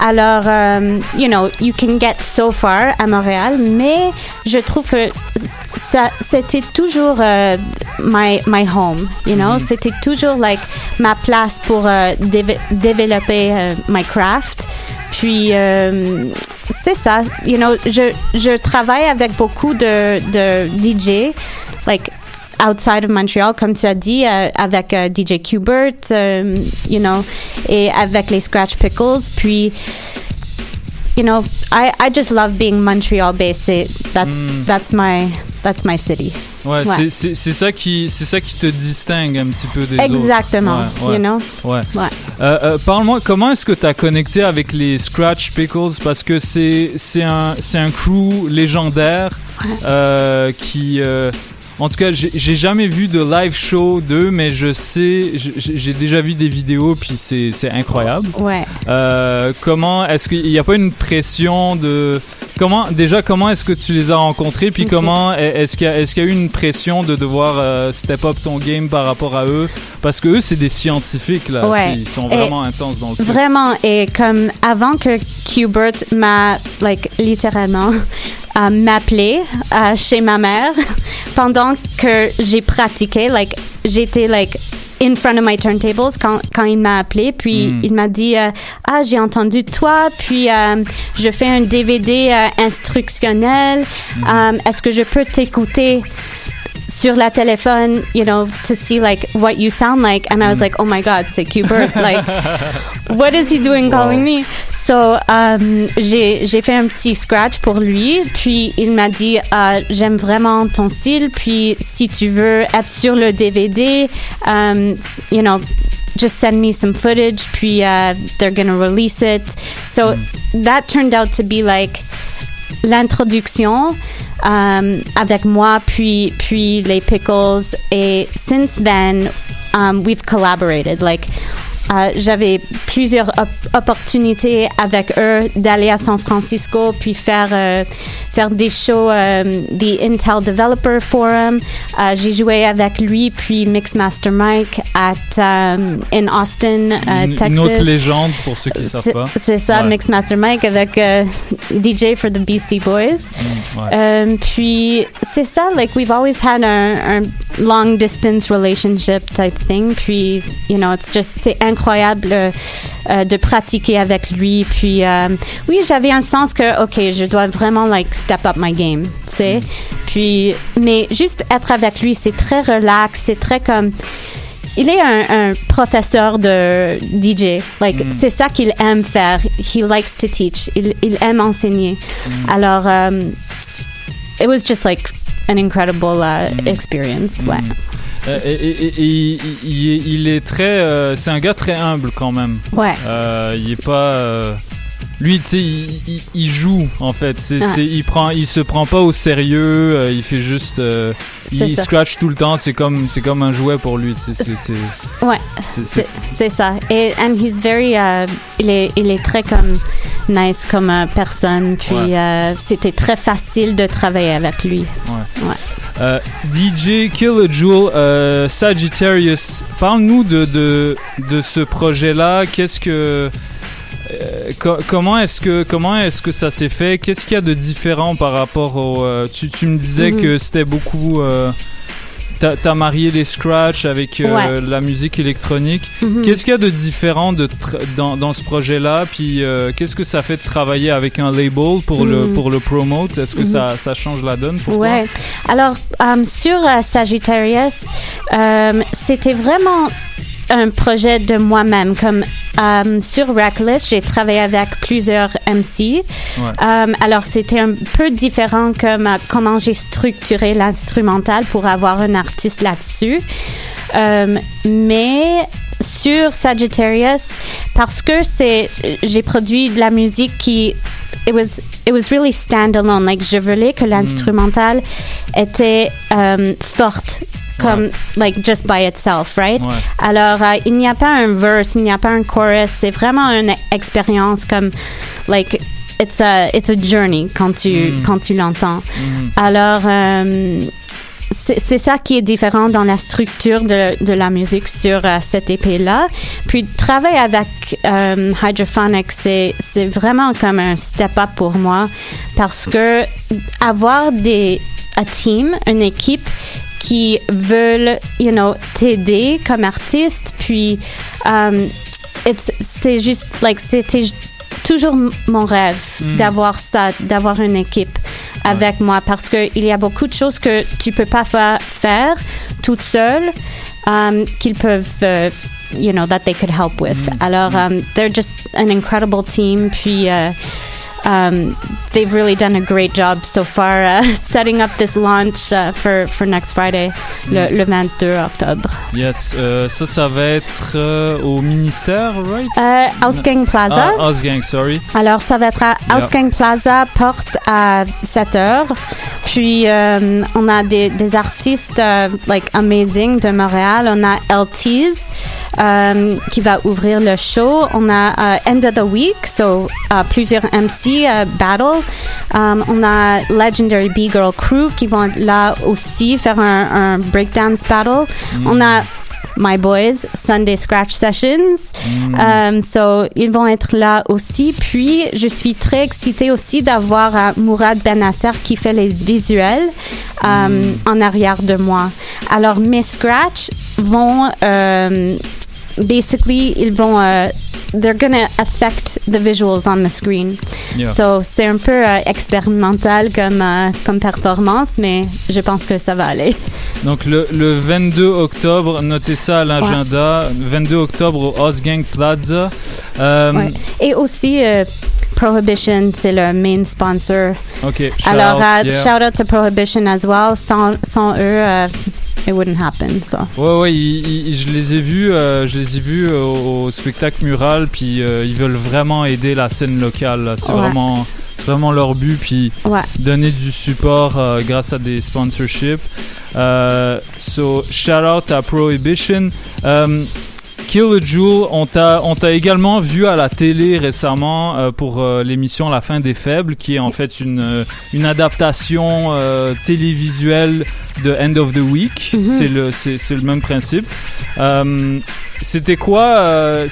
Alors, euh, you know, you can get so far à Montréal, mais je trouve que ça, c'était toujours euh, my, my home, you know? Mhm. C'était toujours like ma place pour euh, déve- développer euh, my craft. Puis euh, c'est ça, you know, je, je travaille avec beaucoup de, de DJ, like outside of Montreal, comme tu as dit, euh, avec euh, DJ Qbert, euh, you know, et avec les Scratch Pickles. Puis, you know, I, I just love being Montreal based. C'est- That's Mm. that's my that's my city. Ouais, c'est- c'est ça qui c'est ça qui te distingue un petit peu des Exactement, autres. Ouais, ouais. you know? Ouais. Ouais. Euh, euh, Parle-moi, comment est-ce que tu as connecté avec les Scratch Pickles? Parce que c'est un c'est un crew légendaire euh, qui en tout cas, j'ai jamais vu de live show d'eux, mais je sais, j'ai déjà vu des vidéos, puis c'est c'est incroyable. Ouais. Euh, comment est-ce qu'il n'y a pas une pression de comment déjà comment est-ce que tu les as rencontrés puis comment est-ce qu'il y a est-ce qu'il y a eu une pression de devoir euh, step up ton game par rapport à eux? Parce que eux c'est des scientifiques là Ouais. ils sont Et vraiment intenses dans le truc. Vraiment, et comme avant que Qbert m'a, like, littéralement, euh, euh, chez ma mère pendant que j'ai pratiqué, like, j'étais, like, in front of my turntables quand, quand il m'a appelé, puis Mm. il m'a dit, euh, ah, j'ai entendu toi, puis euh, je fais un DVD euh, instructionnel, Euh, est-ce que je peux t'écouter sur la téléphone, you know, to see like what you sound like? And I was like, oh my God, c'est Qbert. like, what is he doing calling me? So, um, j'ai, fait un petit scratch pour lui. Puis, il m'a dit, euh, j'aime vraiment ton style. Puis, si tu veux être sur le DVD, um, you know, just send me some footage. Puis, uh, they're gonna release it. So, that turned out to be like, l'introduction euh, avec moi, puis, puis les Pickles. Et since then, um, we've collaborated. Like, euh, j'avais plusieurs op- opportunités avec eux d'aller à San Francisco puis faire euh, faire des shows euh, the Intel Developer Forum Euh, j'ai joué avec lui puis Mixmaster Mike at um, in Austin Texas Une autre légende pour ceux qui ne savent c'est- pas. C'est ça, Ouais. Mixmaster Mike avec DJ for the Beastie Boys. Mm, ouais. Puis c'est ça, like we've always had un long distance relationship type thing. Puis you know, it's just c'est incroyable euh, euh, de pratiquer avec lui. Puis euh, oui, j'avais un sens que ok, je dois vraiment like step up my game, tu sais. Puis mais juste être avec lui, c'est très relax, c'est très comme il est un, un professeur de DJ. Like, Mm. c'est ça qu'il aime faire. He likes to teach. Il, il aime enseigner. Alors, um, it was just like an incredible uh, experience. Ouais. Euh, et, et- et- et il, il- est très euh, c'est un gars très humble quand même. Ouais. Euh, il est pas lui, tu sais, il, il- il joue en fait. C'est, Ouais. c'est- il prend, il se prend pas au sérieux. euh, il fait juste, euh, il ça. scratch tout le temps. C'est comme, c'est comme un jouet pour lui. C'est, Ouais, c'est- ça. Et and he's very, uh, il est, il est très comme nice comme euh, personne. Puis Ouais. euh, c'était très facile de travailler avec lui. Ouais. Ouais. Euh, DJ Killajoule, euh, Sagittarius, parle-nous de, de, de ce projet-là. Qu'est-ce que. Euh, co- comment est-ce que comment est-ce que ça s'est fait? Qu'est-ce qu'il y a de différent par rapport au euh, tu, tu me disais Mhm. que c'était beaucoup euh, t'as, marié les scratch avec euh, Ouais. la musique électronique. Mhm. Qu'est-ce qu'il y a de différent de dans, dans ce projet-là? Puis qu'est-ce que ça fait de travailler avec un label pour le Mhm. pour le promote? Est-ce que ça, ça change la donne pour toi? Ouais. Alors, sur Sagittarius, c'était vraiment un projet de moi-même. Comme euh, sur Reckless, j'ai travaillé avec plusieurs MC. Ouais. Euh, alors, c'était un peu différent comme euh, comment j'ai structuré l'instrumental pour avoir un artiste là-dessus. Mais sur Sagittarius, parce que c'est, j'ai produit de la musique qui it was it was really standalone. Like je voulais que l'instrumental était forte comme like just by itself, right? Ouais. Alors euh, il n'y a pas un verse, il n'y a pas un chorus. C'est vraiment une expérience comme like it's a it's a journey quand tu Mm. quand tu l'entends. Mhm. Alors euh, c'est c'est ça qui est différent dans la structure de, de la musique sur euh, cette épée-là. Puis travailler avec euh, Hydrophonic, c'est c'est vraiment comme un step-up pour moi parce que avoir des a team, une équipe qui veulent, you know, t'aider comme artiste, puis um, it's- c'est juste, like, c'était toujours mon rêve Mm. d'avoir ça, d'avoir une équipe avec moi parce que il y a beaucoup de choses que tu peux pas fa- faire toute seule um, qu'ils peuvent euh, you know that they could help with. Alors um, they're just an incredible team puis euh, um, they've really done a great job so far uh, setting up this launch uh, for for next Friday le, le 22 octobre Yes, euh, ça, ça va être euh, au ministère, right? Euh, Ausgang Plaza. Ah, Ausgang, sorry. Alors, ça va être à. Ausgang Plaza, porte à 7 heures. Puis, euh, on a des, des artistes like amazing de Montréal. On a LTs euh, qui va ouvrir le show. On a euh, End of the Week, so euh, plusieurs MC euh, battle. Um, on a Legendary B-Girl Crew qui vont là aussi faire un, un breakdance battle. Mm. On a My Boys, Sunday Scratch Sessions. Um, so, ils vont être là aussi. Puis, je suis très excitée aussi d'avoir euh, Mourad Benasser qui fait les visuels um, en arrière de moi. Alors, mes scratch vont, um, basically, ils vont, uh, they're gonna affect the visuals on the screen. Yeah. So, c'est un peu euh, expérimental comme, euh, comme performance, mais je pense que ça va aller. Donc le, le 22 octobre, notez ça à l'agenda, 22 octobre au Osgang Plaza. Euh, Ouais. Et aussi, euh, Prohibition, c'est le main sponsor. Ok, shout Alors, out, yeah. shout out to Prohibition as well. Sans, sans eux, it wouldn't happen. So. Ouais, ouais, ils- ils- je les ai vus, euh, je les ai vus au, au spectacle mural, puis euh, ils veulent vraiment aider la scène locale. C'est Ouais. vraiment, vraiment leur but, puis Ouais. donner du support euh, grâce à des sponsorships. So, shout out à Prohibition. Jewel, on t'a également vu à la télé récemment euh, pour euh, l'émission La fin des faibles, qui est en fait une, euh, une adaptation euh, télévisuelle de End of the Week. C'est le c'est c'est le même principe. C'était quoi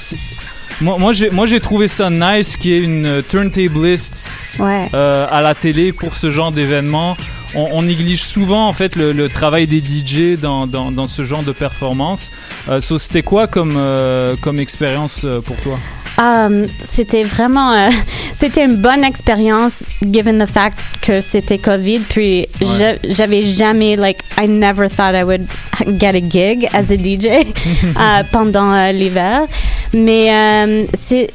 Moi moi j'ai trouvé ça nice, qui est une euh, turntablist Ouais. à la télé pour ce genre d'événement. On, on néglige souvent en fait le, le travail des DJ dans, dans, dans ce genre de performance. Euh, so, c'était quoi comme, euh, comme expérience euh, pour toi? Um, c'était vraiment, euh, c'était une bonne expérience, given the fact que c'était Covid. Puis Ouais. je- j'avais jamais, like, I never thought I would get a gig as a DJ pendant l'hiver. Mais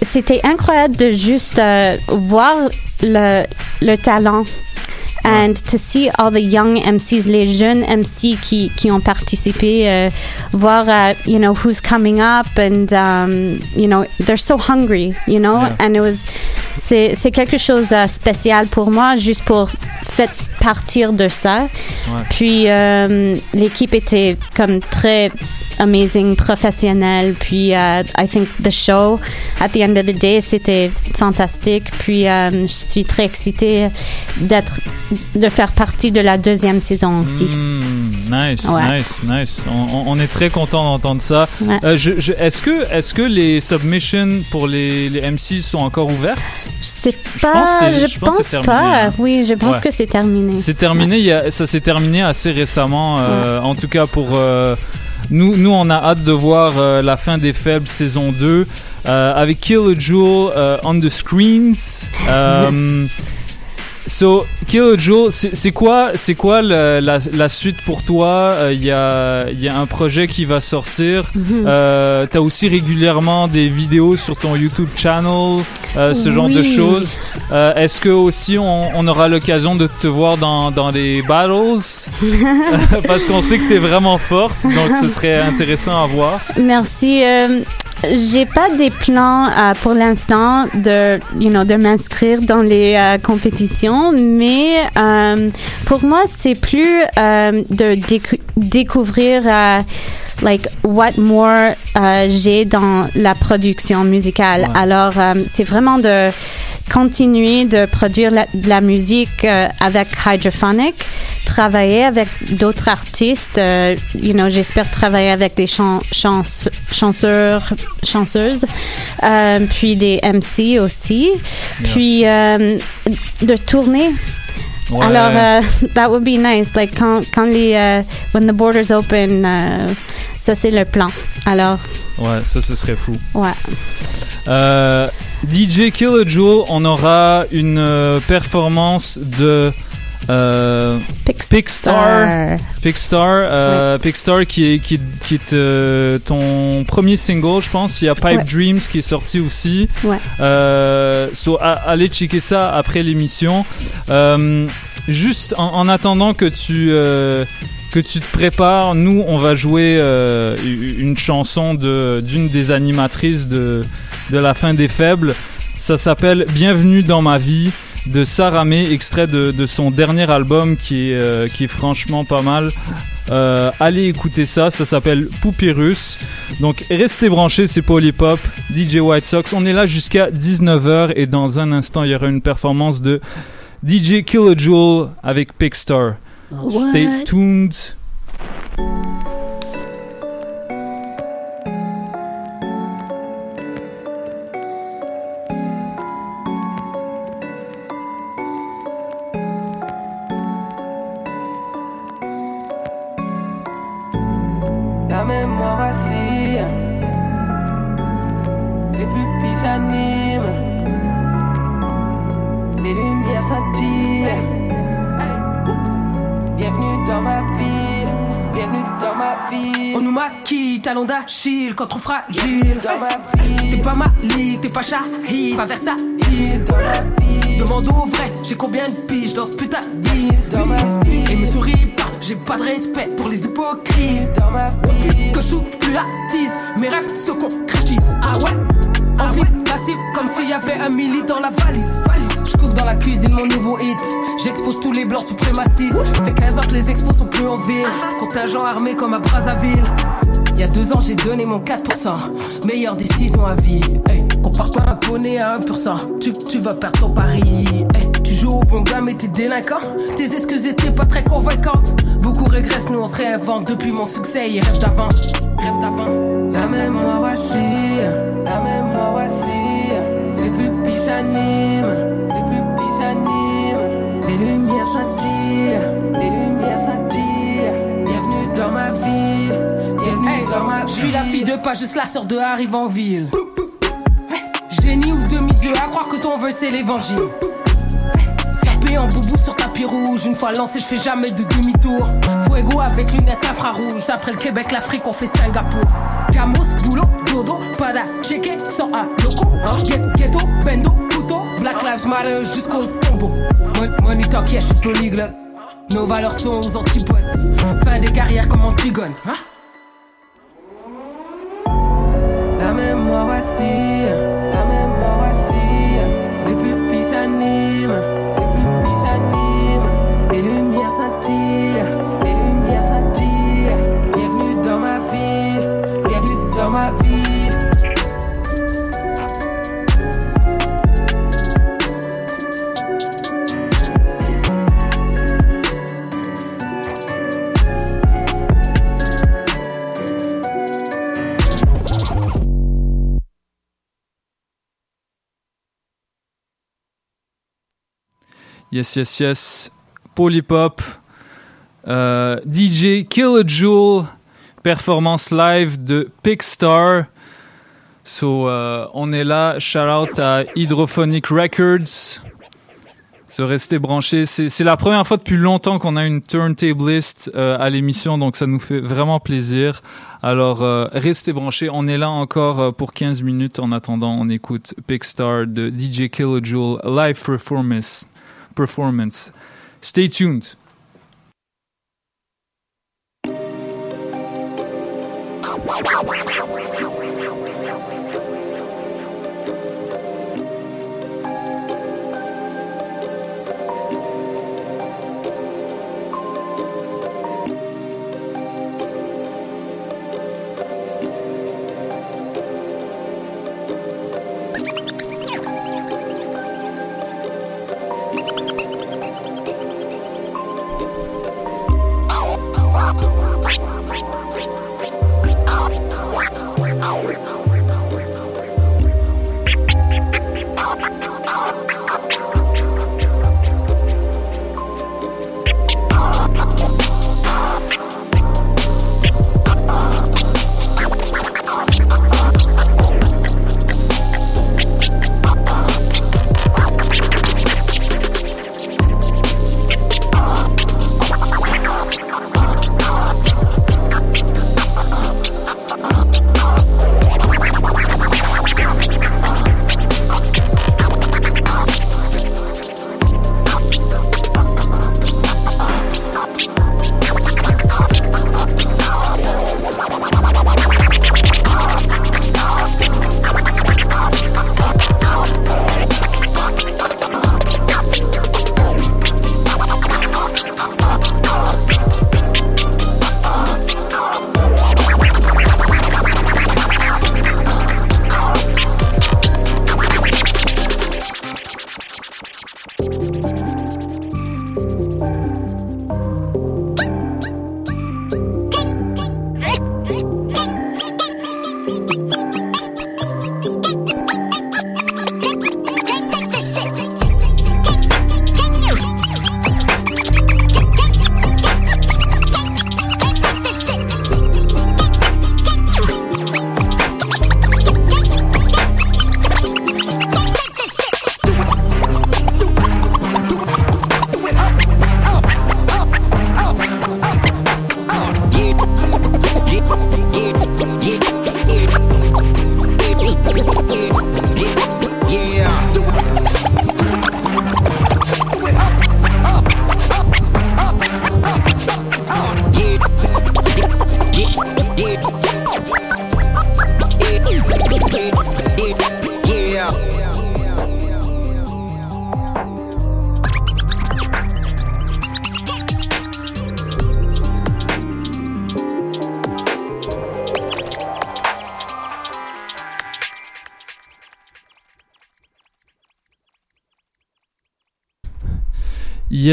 c'était incroyable de juste voir le, le talent. And to see all the young MCs, les jeunes MC qui, qui ont participé, euh, voir, uh, you know, who's coming up and, um, you know, they're so hungry, you know, Yeah. and it was, c'est, c'est quelque chose de spécial pour moi, juste pour faire partir de ça. Puis euh, l'équipe était comme très amazing, professionnelle. Puis euh, I think the show, at the end of the day, c'était fantastique. Puis euh, je suis très excitée d'être, de faire partie de la deuxième saison aussi. Hmm, nice, Ouais. nice, nice. On, est très content d'entendre ça. Ouais. Euh, je- je- est-ce que, est-ce que les submissions pour les, les MC sont encore ouvertes? Je sais pas, je, pense pense, terminé, pas. hein. Oui, je pense Ouais. que c'est terminé. C'est terminé, il y a- ça s'est terminé assez récemment. euh, En tout cas, pour euh, nous, nous, on a hâte de voir euh, la fin des Faibles saison 2 euh, avec Kill a Jewel on the screens. Euh, So, Jewel, c'est quoi, c'est quoi la, la suite pour toi? Euh, Il y, a, y a un projet qui va sortir. Mhm. Euh, T'as aussi régulièrement des vidéos sur ton YouTube channel, euh, ce genre de choses. Euh, Est-ce que aussi on, on aura l'occasion de te voir dans, dans les battles? Parce qu'on sait que t'es vraiment forte, donc ce serait intéressant à voir. Merci. J'ai pas des plans euh, pour l'instant de, you know, de m'inscrire dans les euh, compétitions, mais euh, pour moi c'est plus euh, de décou- découvrir. euh, like what more euh, j'ai dans la production musicale. Alors euh, c'est vraiment de continuer de produire la, de la musique euh, avec Hydrophonic, travailler avec d'autres artistes. Euh, you know, j'espère travailler avec des chan chance chanceurs, chanceuses, euh, puis des MC aussi, puis euh, de tourner. Ouais. Alors, euh, that would be nice. Like quand, quand les euh, when the borders open, ça c'est le plan. Alors, Ouais, ça, ce serait fou. ouais. Euh, DJ Killajoule, on aura une euh, performance de euh, Pickstar. Pickstar, euh, Pickstar qui est, qui, est- qui est euh, ton premier single, je pense. Il y a Pipe Ouais. Dreams qui est sorti aussi. Ouais. So, a- allez checker ça après l'émission. Juste en, en attendant que tu que tu te prépares, nous on va jouer une chanson de d'une des animatrices de de la fin des faibles. Ça s'appelle Bienvenue dans ma vie de Sarah May, extrait de, de son dernier album qui est, euh, qui est franchement pas mal. Euh, allez écouter ça, ça s'appelle Poupée Russe. Donc restez branchés, c'est Polypop, DJ White Sox. On est là jusqu'à 19h et dans un instant il y aura une performance de DJ Killajoule avec Pickstar. Stay What? tuned. Vacille, les pupilles s'animent, les lumières scintillent. Bienvenue dans ma ville, bienvenue dans ma. On nous maquille, talon d'Achille, quand trop fragile. T'es pas Malik, t'es pas Shahid, pas Versailles. Demande au vrai, j'ai combien de piges dans ce putain de bise. Et me souris pas, j'ai pas de respect pour les hypocrites. Que je touche plus la tise, mes rêves se concrétisent. Ah ouais, en vise la cible comme s'il y avait un milli dans la valise. Cook dans la cuisine mon nouveau hit. J'expose tous les blancs suprémacistes. Fait 15 ans que les expos sont plus en ville. Contingent armé comme à Brazzaville. Il y a deux ans, j'ai donné mon 4%. Meilleure décision à vie. Hey, compare pas un poney à 1%. Tu, tu vas perdre ton pari. Tu joues au bon gars, mais t'es délinquant. Tes excuses étaient pas très convaincantes. Beaucoup régressent, nous on se réinvente. Depuis mon succès, ils rêvent d'avant. Rêvent d'avant. La mémoire vacille. La mémoire vacille. Les pupilles s'animent. Lumières scintillent. Les lumières scintillent. Bienvenue dans ma vie. Bienvenue dans ma vie. Je suis la fille de pas juste la sœur de arrive en ville. Génie ou demi-dieu, à croire que ton vœu c'est l'évangile. Sapé en boubou sur tapis rouge, une fois lancé, je fais jamais de demi-tour. Fuego avec lunettes infrarouges, après le Québec, l'Afrique, on fait Singapour. Camos, boulot, dodo, pada, checké, sans à loco, hein. Ghetto, bendo, couteau, Black Lives Matter jusqu'au tombeau. Mon- Money talk. Nos valeurs sont aux antipodes. Fin des carrières comme Antigone, hein? La mémoire vacille, Yes, yes, yes. Polypop. Euh, DJ Killajoule. Performance live de Pickstar. So, euh, on est là. Shout out à Hydrophonic Records. Se rester branché. C'est la première fois depuis longtemps qu'on a une turntablist euh, à l'émission, donc ça nous fait vraiment plaisir. Alors, euh, restez branchés. On est là encore pour 15 minutes. En attendant, on écoute Pickstar de DJ Killajoule live performance. performance. Stay tuned.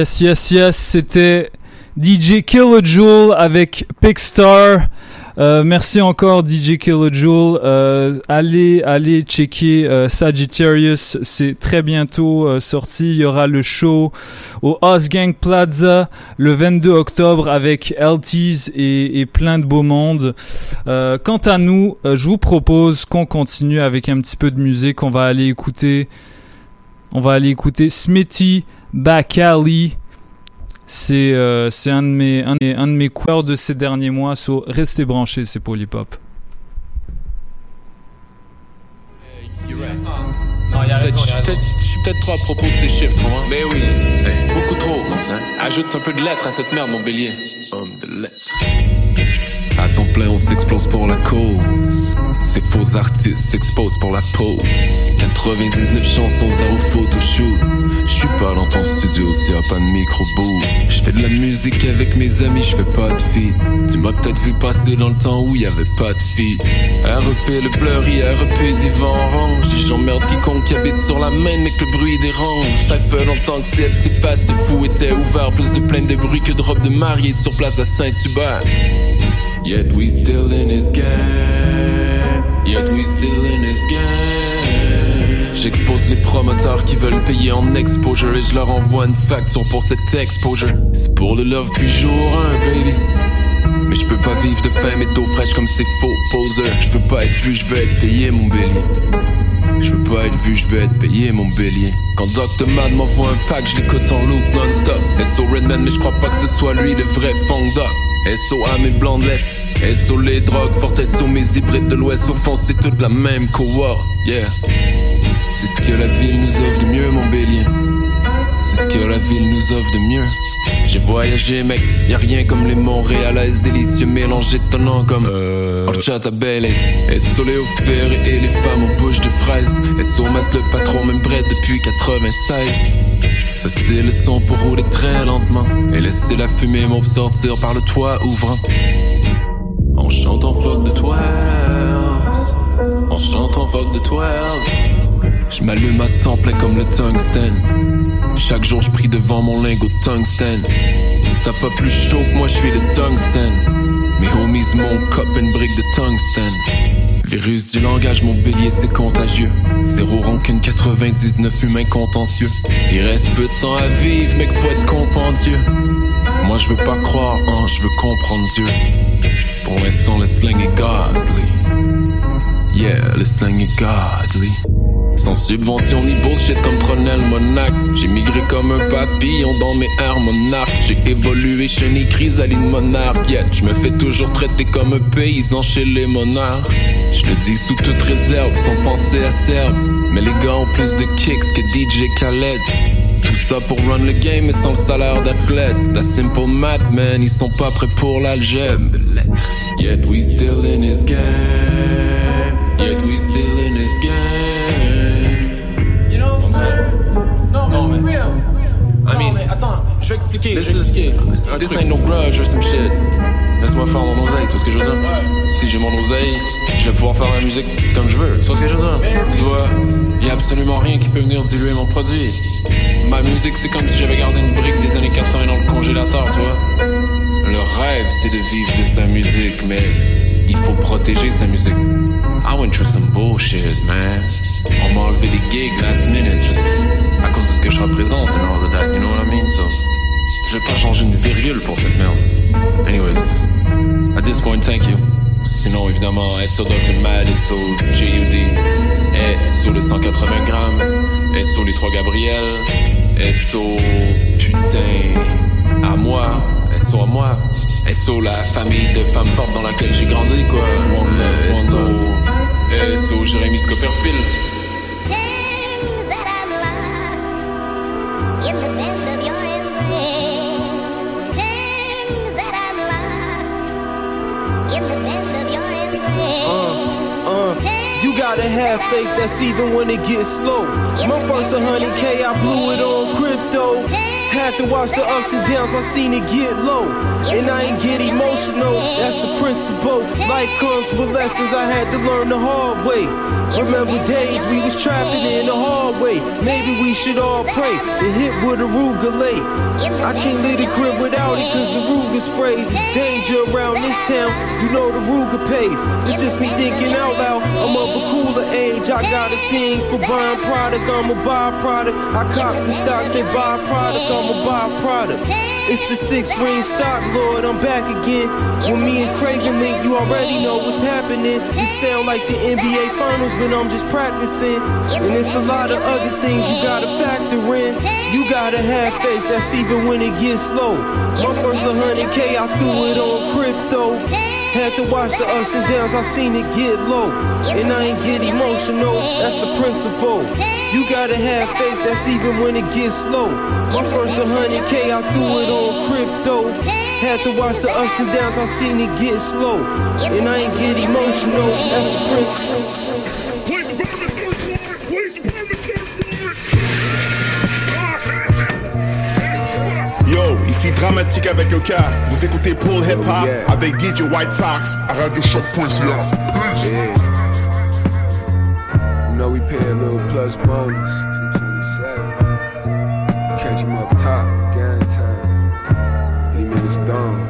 Yes, yes, yes, c'était DJ Killajoule avec Pickstar. Euh, merci encore DJ Killajoule. Euh, allez, allez checker euh, Sagittarius. C'est très bientôt euh, sorti. Il y aura le show au Osgang Plaza le 22 octobre avec LTs et, et plein de beau monde. Quant à nous, je vous propose qu'on continue avec un petit peu de musique. On va aller écouter, on va aller écouter Smithy Bakali. C'est euh, c'est un de mes un, de- un de mes coups de ces derniers mois. So, restez branchés, c'est Polypop. Raison. Je suis peut-être trop à propos de ces chiffres, tu vois. Mais oui, hey, beaucoup trop. Ajoute un peu de lettres à cette merde, mon bélier. Homme de lettres. À temps plein, on s'explose pour la cause. Ces faux artistes s'exposent pour la pause. 99 chansons, zéro photoshoot. J'suis pas dans ton studio s'il y a pas de micro bout. J'fais de la musique avec mes amis, j'fais pas de feat. Tu m'as peut-être vu passer dans le temps où y avait pas de feat. REP le blurry, REP d'Ivan Orange. J'emmerde quiconque qui habite sur la main, mais que le bruit dérange. Ça fait longtemps que CFC Fast fou était ouvert. Plus de plaintes de bruit que de robes de mariée sur place à Saint-Hubert. Yet we still in this game. Yet we still in this game. J'expose les promoteurs qui veulent payer en exposure et je leur envoie une facture pour cette exposure. C'est pour le love puis jour 1, baby. Mais je peux pas vivre de faim et d'eau fraîche comme ces faux poseurs. Je peux pas être vu, je veux être payé, mon bélier. Je veux pas être vu, je veux être payé, mon bélier. Quand Dr. Mad m'envoie un pack, je l'écoute en loop non-stop. SO Redman, mais je crois pas que ce soit lui le vrai doc. SO à mes blancs de laisse. SO les drogues, fortes SO mes hybrides de l'ouest. Fond, c'est toute la même cohort. Yeah. C'est ce que la ville nous offre de mieux, mon bélier. C'est ce que la ville nous offre de mieux. J'ai voyagé, mec, y a rien comme les Montréalaises délicieux mélange étonnant comme euh... horchata belle. SO Léo Ferré et les femmes aux bouches de fraises. SO Mas le patron, même près depuis 96. C'est le son pour rouler très lentement Et laisser la fumée m'en sortir par le toit ouvrant en vogue de twelve On chante en vogue de twelve Je m'allume à temps plein comme le tungstène. Chaque jour je prie devant mon lingot tungstène. T'as pas plus chaud que moi, je suis le tungstène. Mes homies mon cop une brique de tungstène. Virus du langage, mon bélier c'est contagieux. Zéro rancune, 99 humains contentieux. Il reste peu de temps à vivre, mec, faut être compendieux. Moi je veux pas croire, hein, je veux comprendre Dieu. Pour l'instant, le slang est godly. Yeah, le slang est godly. Sans subvention ni bullshit comme Tronel Monac J'ai migré comme un papillon dans mes airs monarques J'ai évolué chenille chrysaline monarque yeah, Je me fais toujours traiter comme un paysan chez les monarques Je le dis sous toute réserve sans penser à serbe Mais les gars ont plus de kicks que DJ Khaled tout ça pour run le game et sans le salaire d'athlète. The simple math, man, ils sont pas prêts pour l'algèbre. Yet we still in this game. Yet we still in this game. I mean, mais attends, je vais expliquer. This je vais is expliquer. this ain't no grudge or some shit. Laisse-moi faire mon oseille, tu vois ce que je veux dire? Si j'ai mon oseille, je vais pouvoir faire la musique comme je veux. Tu vois ce que je veux dire? Tu vois, y a absolument rien qui peut venir diluer mon produit. Ma musique, c'est comme si j'avais gardé une brique des années 80 dans le congélateur, tu vois? Le rêve, c'est de vivre de sa musique, mais il faut protéger sa musique. I went through some bullshit, man. On m'a enlevé des gigs last minute, juste à cause de ce que je représente and all of that, So, je vais pas changer une virgule pour cette merde. Anyways, at this point, thank you. Sinon, évidemment, SO Dr. Mad, SO JUD, SO le 180 grammes, SO les 3 Gabriel, SO putain à moi, SO à moi, SO la famille de femmes fortes dans laquelle j'ai grandi, quoi. Love. SO Jérémy Copperfield. In gotta have faith that's even when it gets slow. My first 100k, I blew it on crypto. Had to watch the ups and downs, I seen it get low. And I ain't get emotional, that's the principle. Life comes with lessons I had to learn the hard way. Remember days we was trapping in the hallway. Maybe we should all pray and hit with a Ruger late. I can't leave the crib without it cause the Ruger sprays. It's danger around this town, you know the Ruger pays. It's just me thinking out loud, I'm of a age. I got a thing for buying product, I'm a byproduct. I cop the stocks, they buy product, I'm a byproduct. It's the six ring stock, Lord, I'm back again. When me and Craven link, you already know what's happening. It sound like the NBA Finals, but I'm just practicing. And it's a lot of other things you gotta factor in. You gotta have faith, that's even when it gets slow. My first 100k, I threw it on crypto. Had to watch the ups and downs, I seen it get low. And I ain't get emotional, that's the principle. You gotta have faith, that's even when it gets slow. My first 100k, I threw it on crypto. Had to watch the ups and downs, I seen it get slow. And I ain't get emotional, that's the principle. Ici dramatique avec le cas. Vous écoutez Paul Hip Hop oh, avec DJ White Sox à RadioShock.ca. Yeah. You know we pay a little plus bonus. Catch him up top, gang time. In his dome.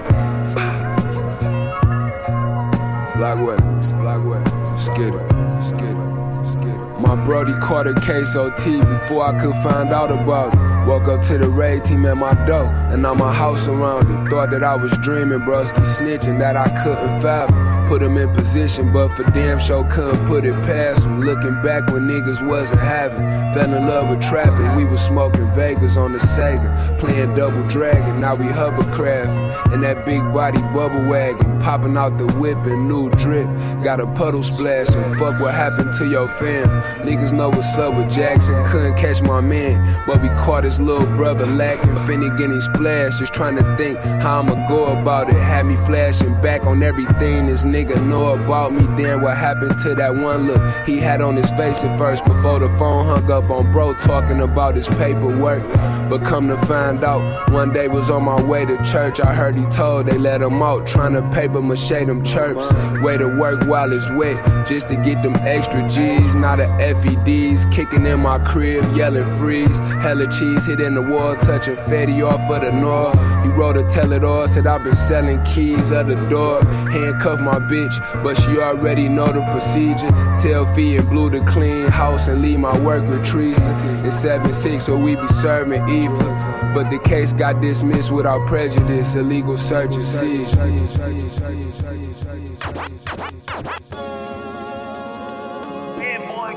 Black weapons, black weapons. Skid it, skid it, skid it. My brody caught a case OT before I could find out about it. Woke up to the raid team at my door, and now my house surrounded. Thought that I was dreaming, broski snitching that I couldn't fathom. Put him in position, but for damn sure couldn't put it past him. Looking back when niggas wasn't having. Fell in love with trapping, we was smoking Vegas on the Sega. Playing Double Dragon, now we hovercraft. And that big body bubble wagon, popping out the whip and new drip. Got a puddle splash, and fuck what happened to your fam. Niggas know what's up with Jackson, couldn't catch my man. But we caught his little brother lacking. Finnegan he splash, just trying to think how I'ma go about it. Had me flashing back on everything this nigga nigga know about me, then what happened to that one look he had on his face at first before the phone hung up on bro talking about his paperwork. But come to find out, one day was on my way to church. I heard he told they let him out, trying to paper mache them chirps. Way to work while it's wet, just to get them extra G's. Not a FEDs, kicking in my crib, yelling freeze. Hella cheese hit in the wall, touching Fetty off of the north. He wrote a tell it all, said I've been selling keys of the door. Handcuff my bitch, but she already know the procedure. Tell Fee and Blue to clean house and leave my work with Teresa. It's 7 6, so we be serving But the case got dismissed without prejudice. Illegal search and seizure.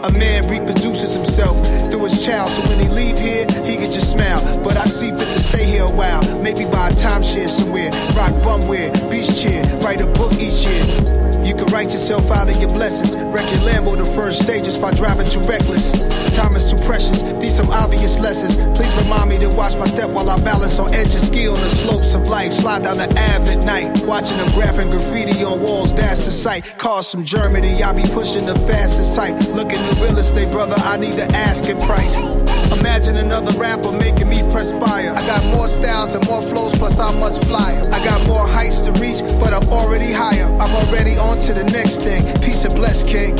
A man reproduces himself through his child, so when he leave here, he get your smile. But I see fit to stay here a while, maybe buy a timeshare somewhere, rock bumware, beach chair, write a book each year. You can write yourself out of your blessings. Wreck your Lambo the first stages by driving too reckless. Time is too precious. These some obvious lessons. Please remind me to watch my step while I balance on edge of ski on the slopes of life. Slide down the Ave at night, watching them graphing graffiti on walls. That's the sight. Cars from Germany, I be pushing the fastest type. Looking the real estate, brother. I need to ask asking price. Imagine another rapper making me perspire. I got more styles and more flows, plus I'm much flyer. I got more heights to reach, but I'm already higher. I'm already on to the next thing. Peace and bless, King.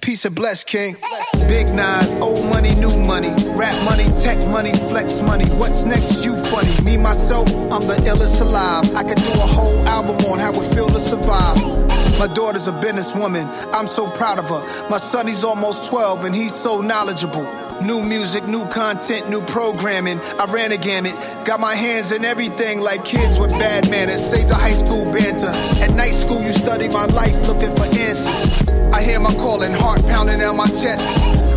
Peace and bless, King. Big Nas, old money, new money. Rap money, tech money, flex money. What's next? You funny. Me, myself, I'm the illest alive. I could do a whole album on how it feel to survive. My daughter's a businesswoman. I'm so proud of her. My son, he's almost 12 and he's so knowledgeable. New music, new content, new programming. I ran a gamut. Got my hands in everything like kids with bad manners. Save the high school banter. At night school, you study my life looking for answers. I hear my calling, heart pounding out my chest.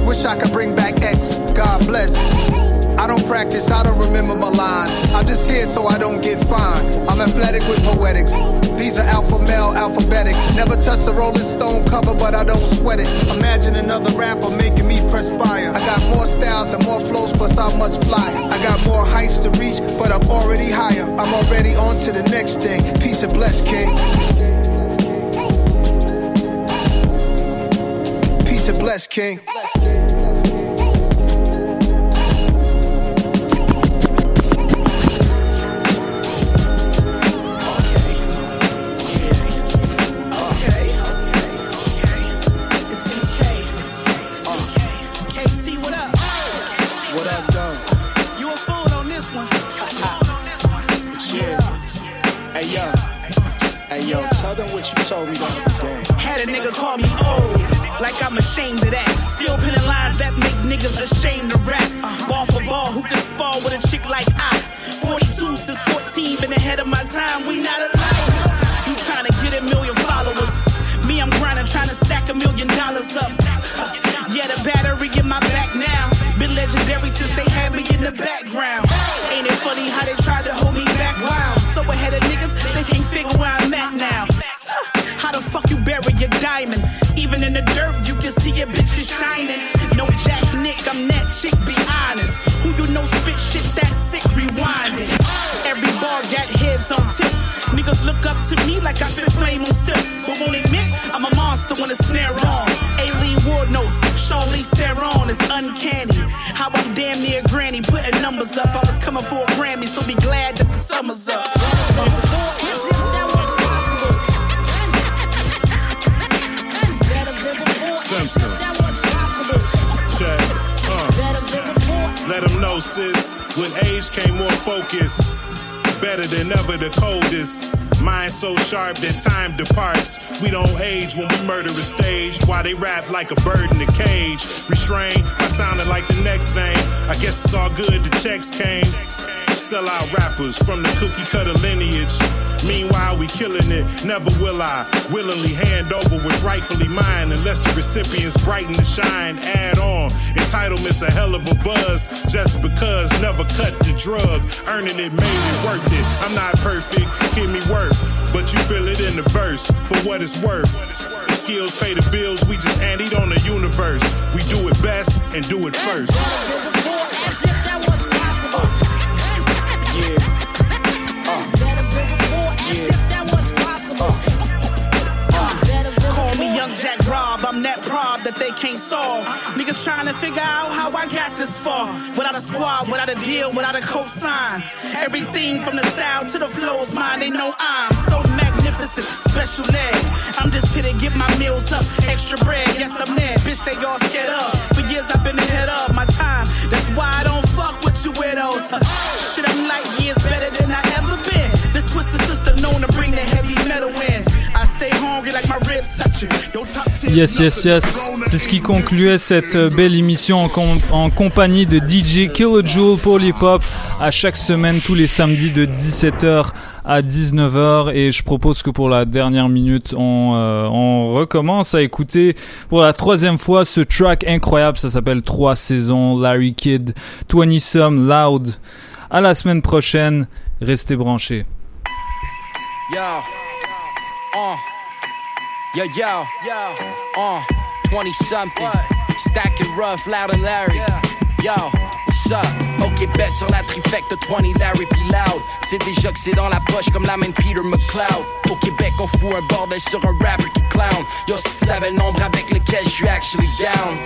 Wish I could bring back X. God bless. I don't practice, I don't remember my lines. I'm just here so I don't get fined. I'm athletic with poetics. These are alpha male alphabetics. Never touch the Rolling Stone cover, but I don't sweat it. Imagine another rapper making me perspire. I got more styles and more flows, plus I'm much flyer. I got more heights to reach, but I'm already higher. I'm already on to the next thing. Peace and bless, King. Peace and bless, King. KT, what you told me the. Had a nigga call me old, like I'm ashamed of that. Still pinning lines that make niggas ashamed to rap. Ball for ball, who can spar with a chick like I? 42 since 14, been ahead of my time, we not alike. You trying to get a million followers. Me, I'm grinding, trying to stack a million dollars up. Yeah, the battery in my back now. Been legendary since they had me in the background. Ain't it funny how they tried to hold me back? Wow, so ahead of niggas, they can't figure where I'm at now. Your diamond? Even in the dirt, you can see your bitch is shining. No Jack Nick, I'm that chick, be honest. Who you know spit shit that sick, rewinding. Every bar got heads on tip. Niggas look up to me like I spit flame on stiff. But won't admit, I'm a monster when it's snare on. Aileen Ward notes, Charlie Theron is uncanny. How I'm damn near granny, putting numbers up. I was coming for With age came more focus. Better than ever, the coldest. Mind so sharp that time departs. We don't age when we murder a stage. Why they rap like a bird in a cage. Restrained by sounding like the next name. I guess it's all good, the checks came. Sell out rappers from the cookie cutter lineage. Meanwhile, we killing it. Never will I willingly hand over what's rightfully mine unless the recipients brighten the shine. Add on. Entitlement's a hell of a buzz just because never cut the drug. Earning it made it worth it. I'm not perfect, give me worth. But you feel it in the verse for what it's worth. The skills pay the bills, we just anteed on the universe. We do it best and do it first. Niggas trying to figure out how I got this far. Without a squad, without a deal, without a cosign. Everything from the style to the flows, mine. They know I'm so magnificent, special ed. I'm just here to get my meals up, extra bread. Yes, I'm there. Bitch, they all scared up. For years I've been ahead of my time. That's why I don't fuck with you widows. Uh, shit, I'm like years Yes, yes, yes. C'est ce qui concluait cette euh, belle émission en, com- en compagnie de DJ Kilojoule pour l'hip-hop à chaque semaine tous les samedis de 17h à 19h et je propose que pour la dernière minute on, euh, on recommence à écouter pour la troisième fois ce track incroyable. Ça s'appelle Trois saisons Larry Kidd 20 Some Loud. À la semaine prochaine. Restez branchés. Uh, yo, yo, yo, uh, 20 something, stacking rough, loud and Larry. Yo, what's up? Ok, bet sur la trifecte 20 Larry puis loud. C'est déjà que c'est dans la poche comme la main Peter McLeod. Au Québec, on fout un bordel sur un rapper qui clown. Yo, si tu savais le nombre avec lequel je suis actually down.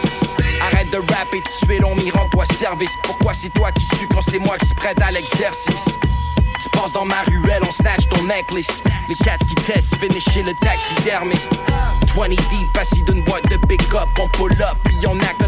Arrête de rapper de suite, on m'y rend-toi service. Pourquoi c'est toi qui suis quand c'est moi qui se prête à l'exercice? Tu dans ma ruelle, on snatch ton necklace. Les cats qui testent, finish chez le taxidermiste. 20 deep, assis d'une boîte de pick-up, on pull up, puis on acte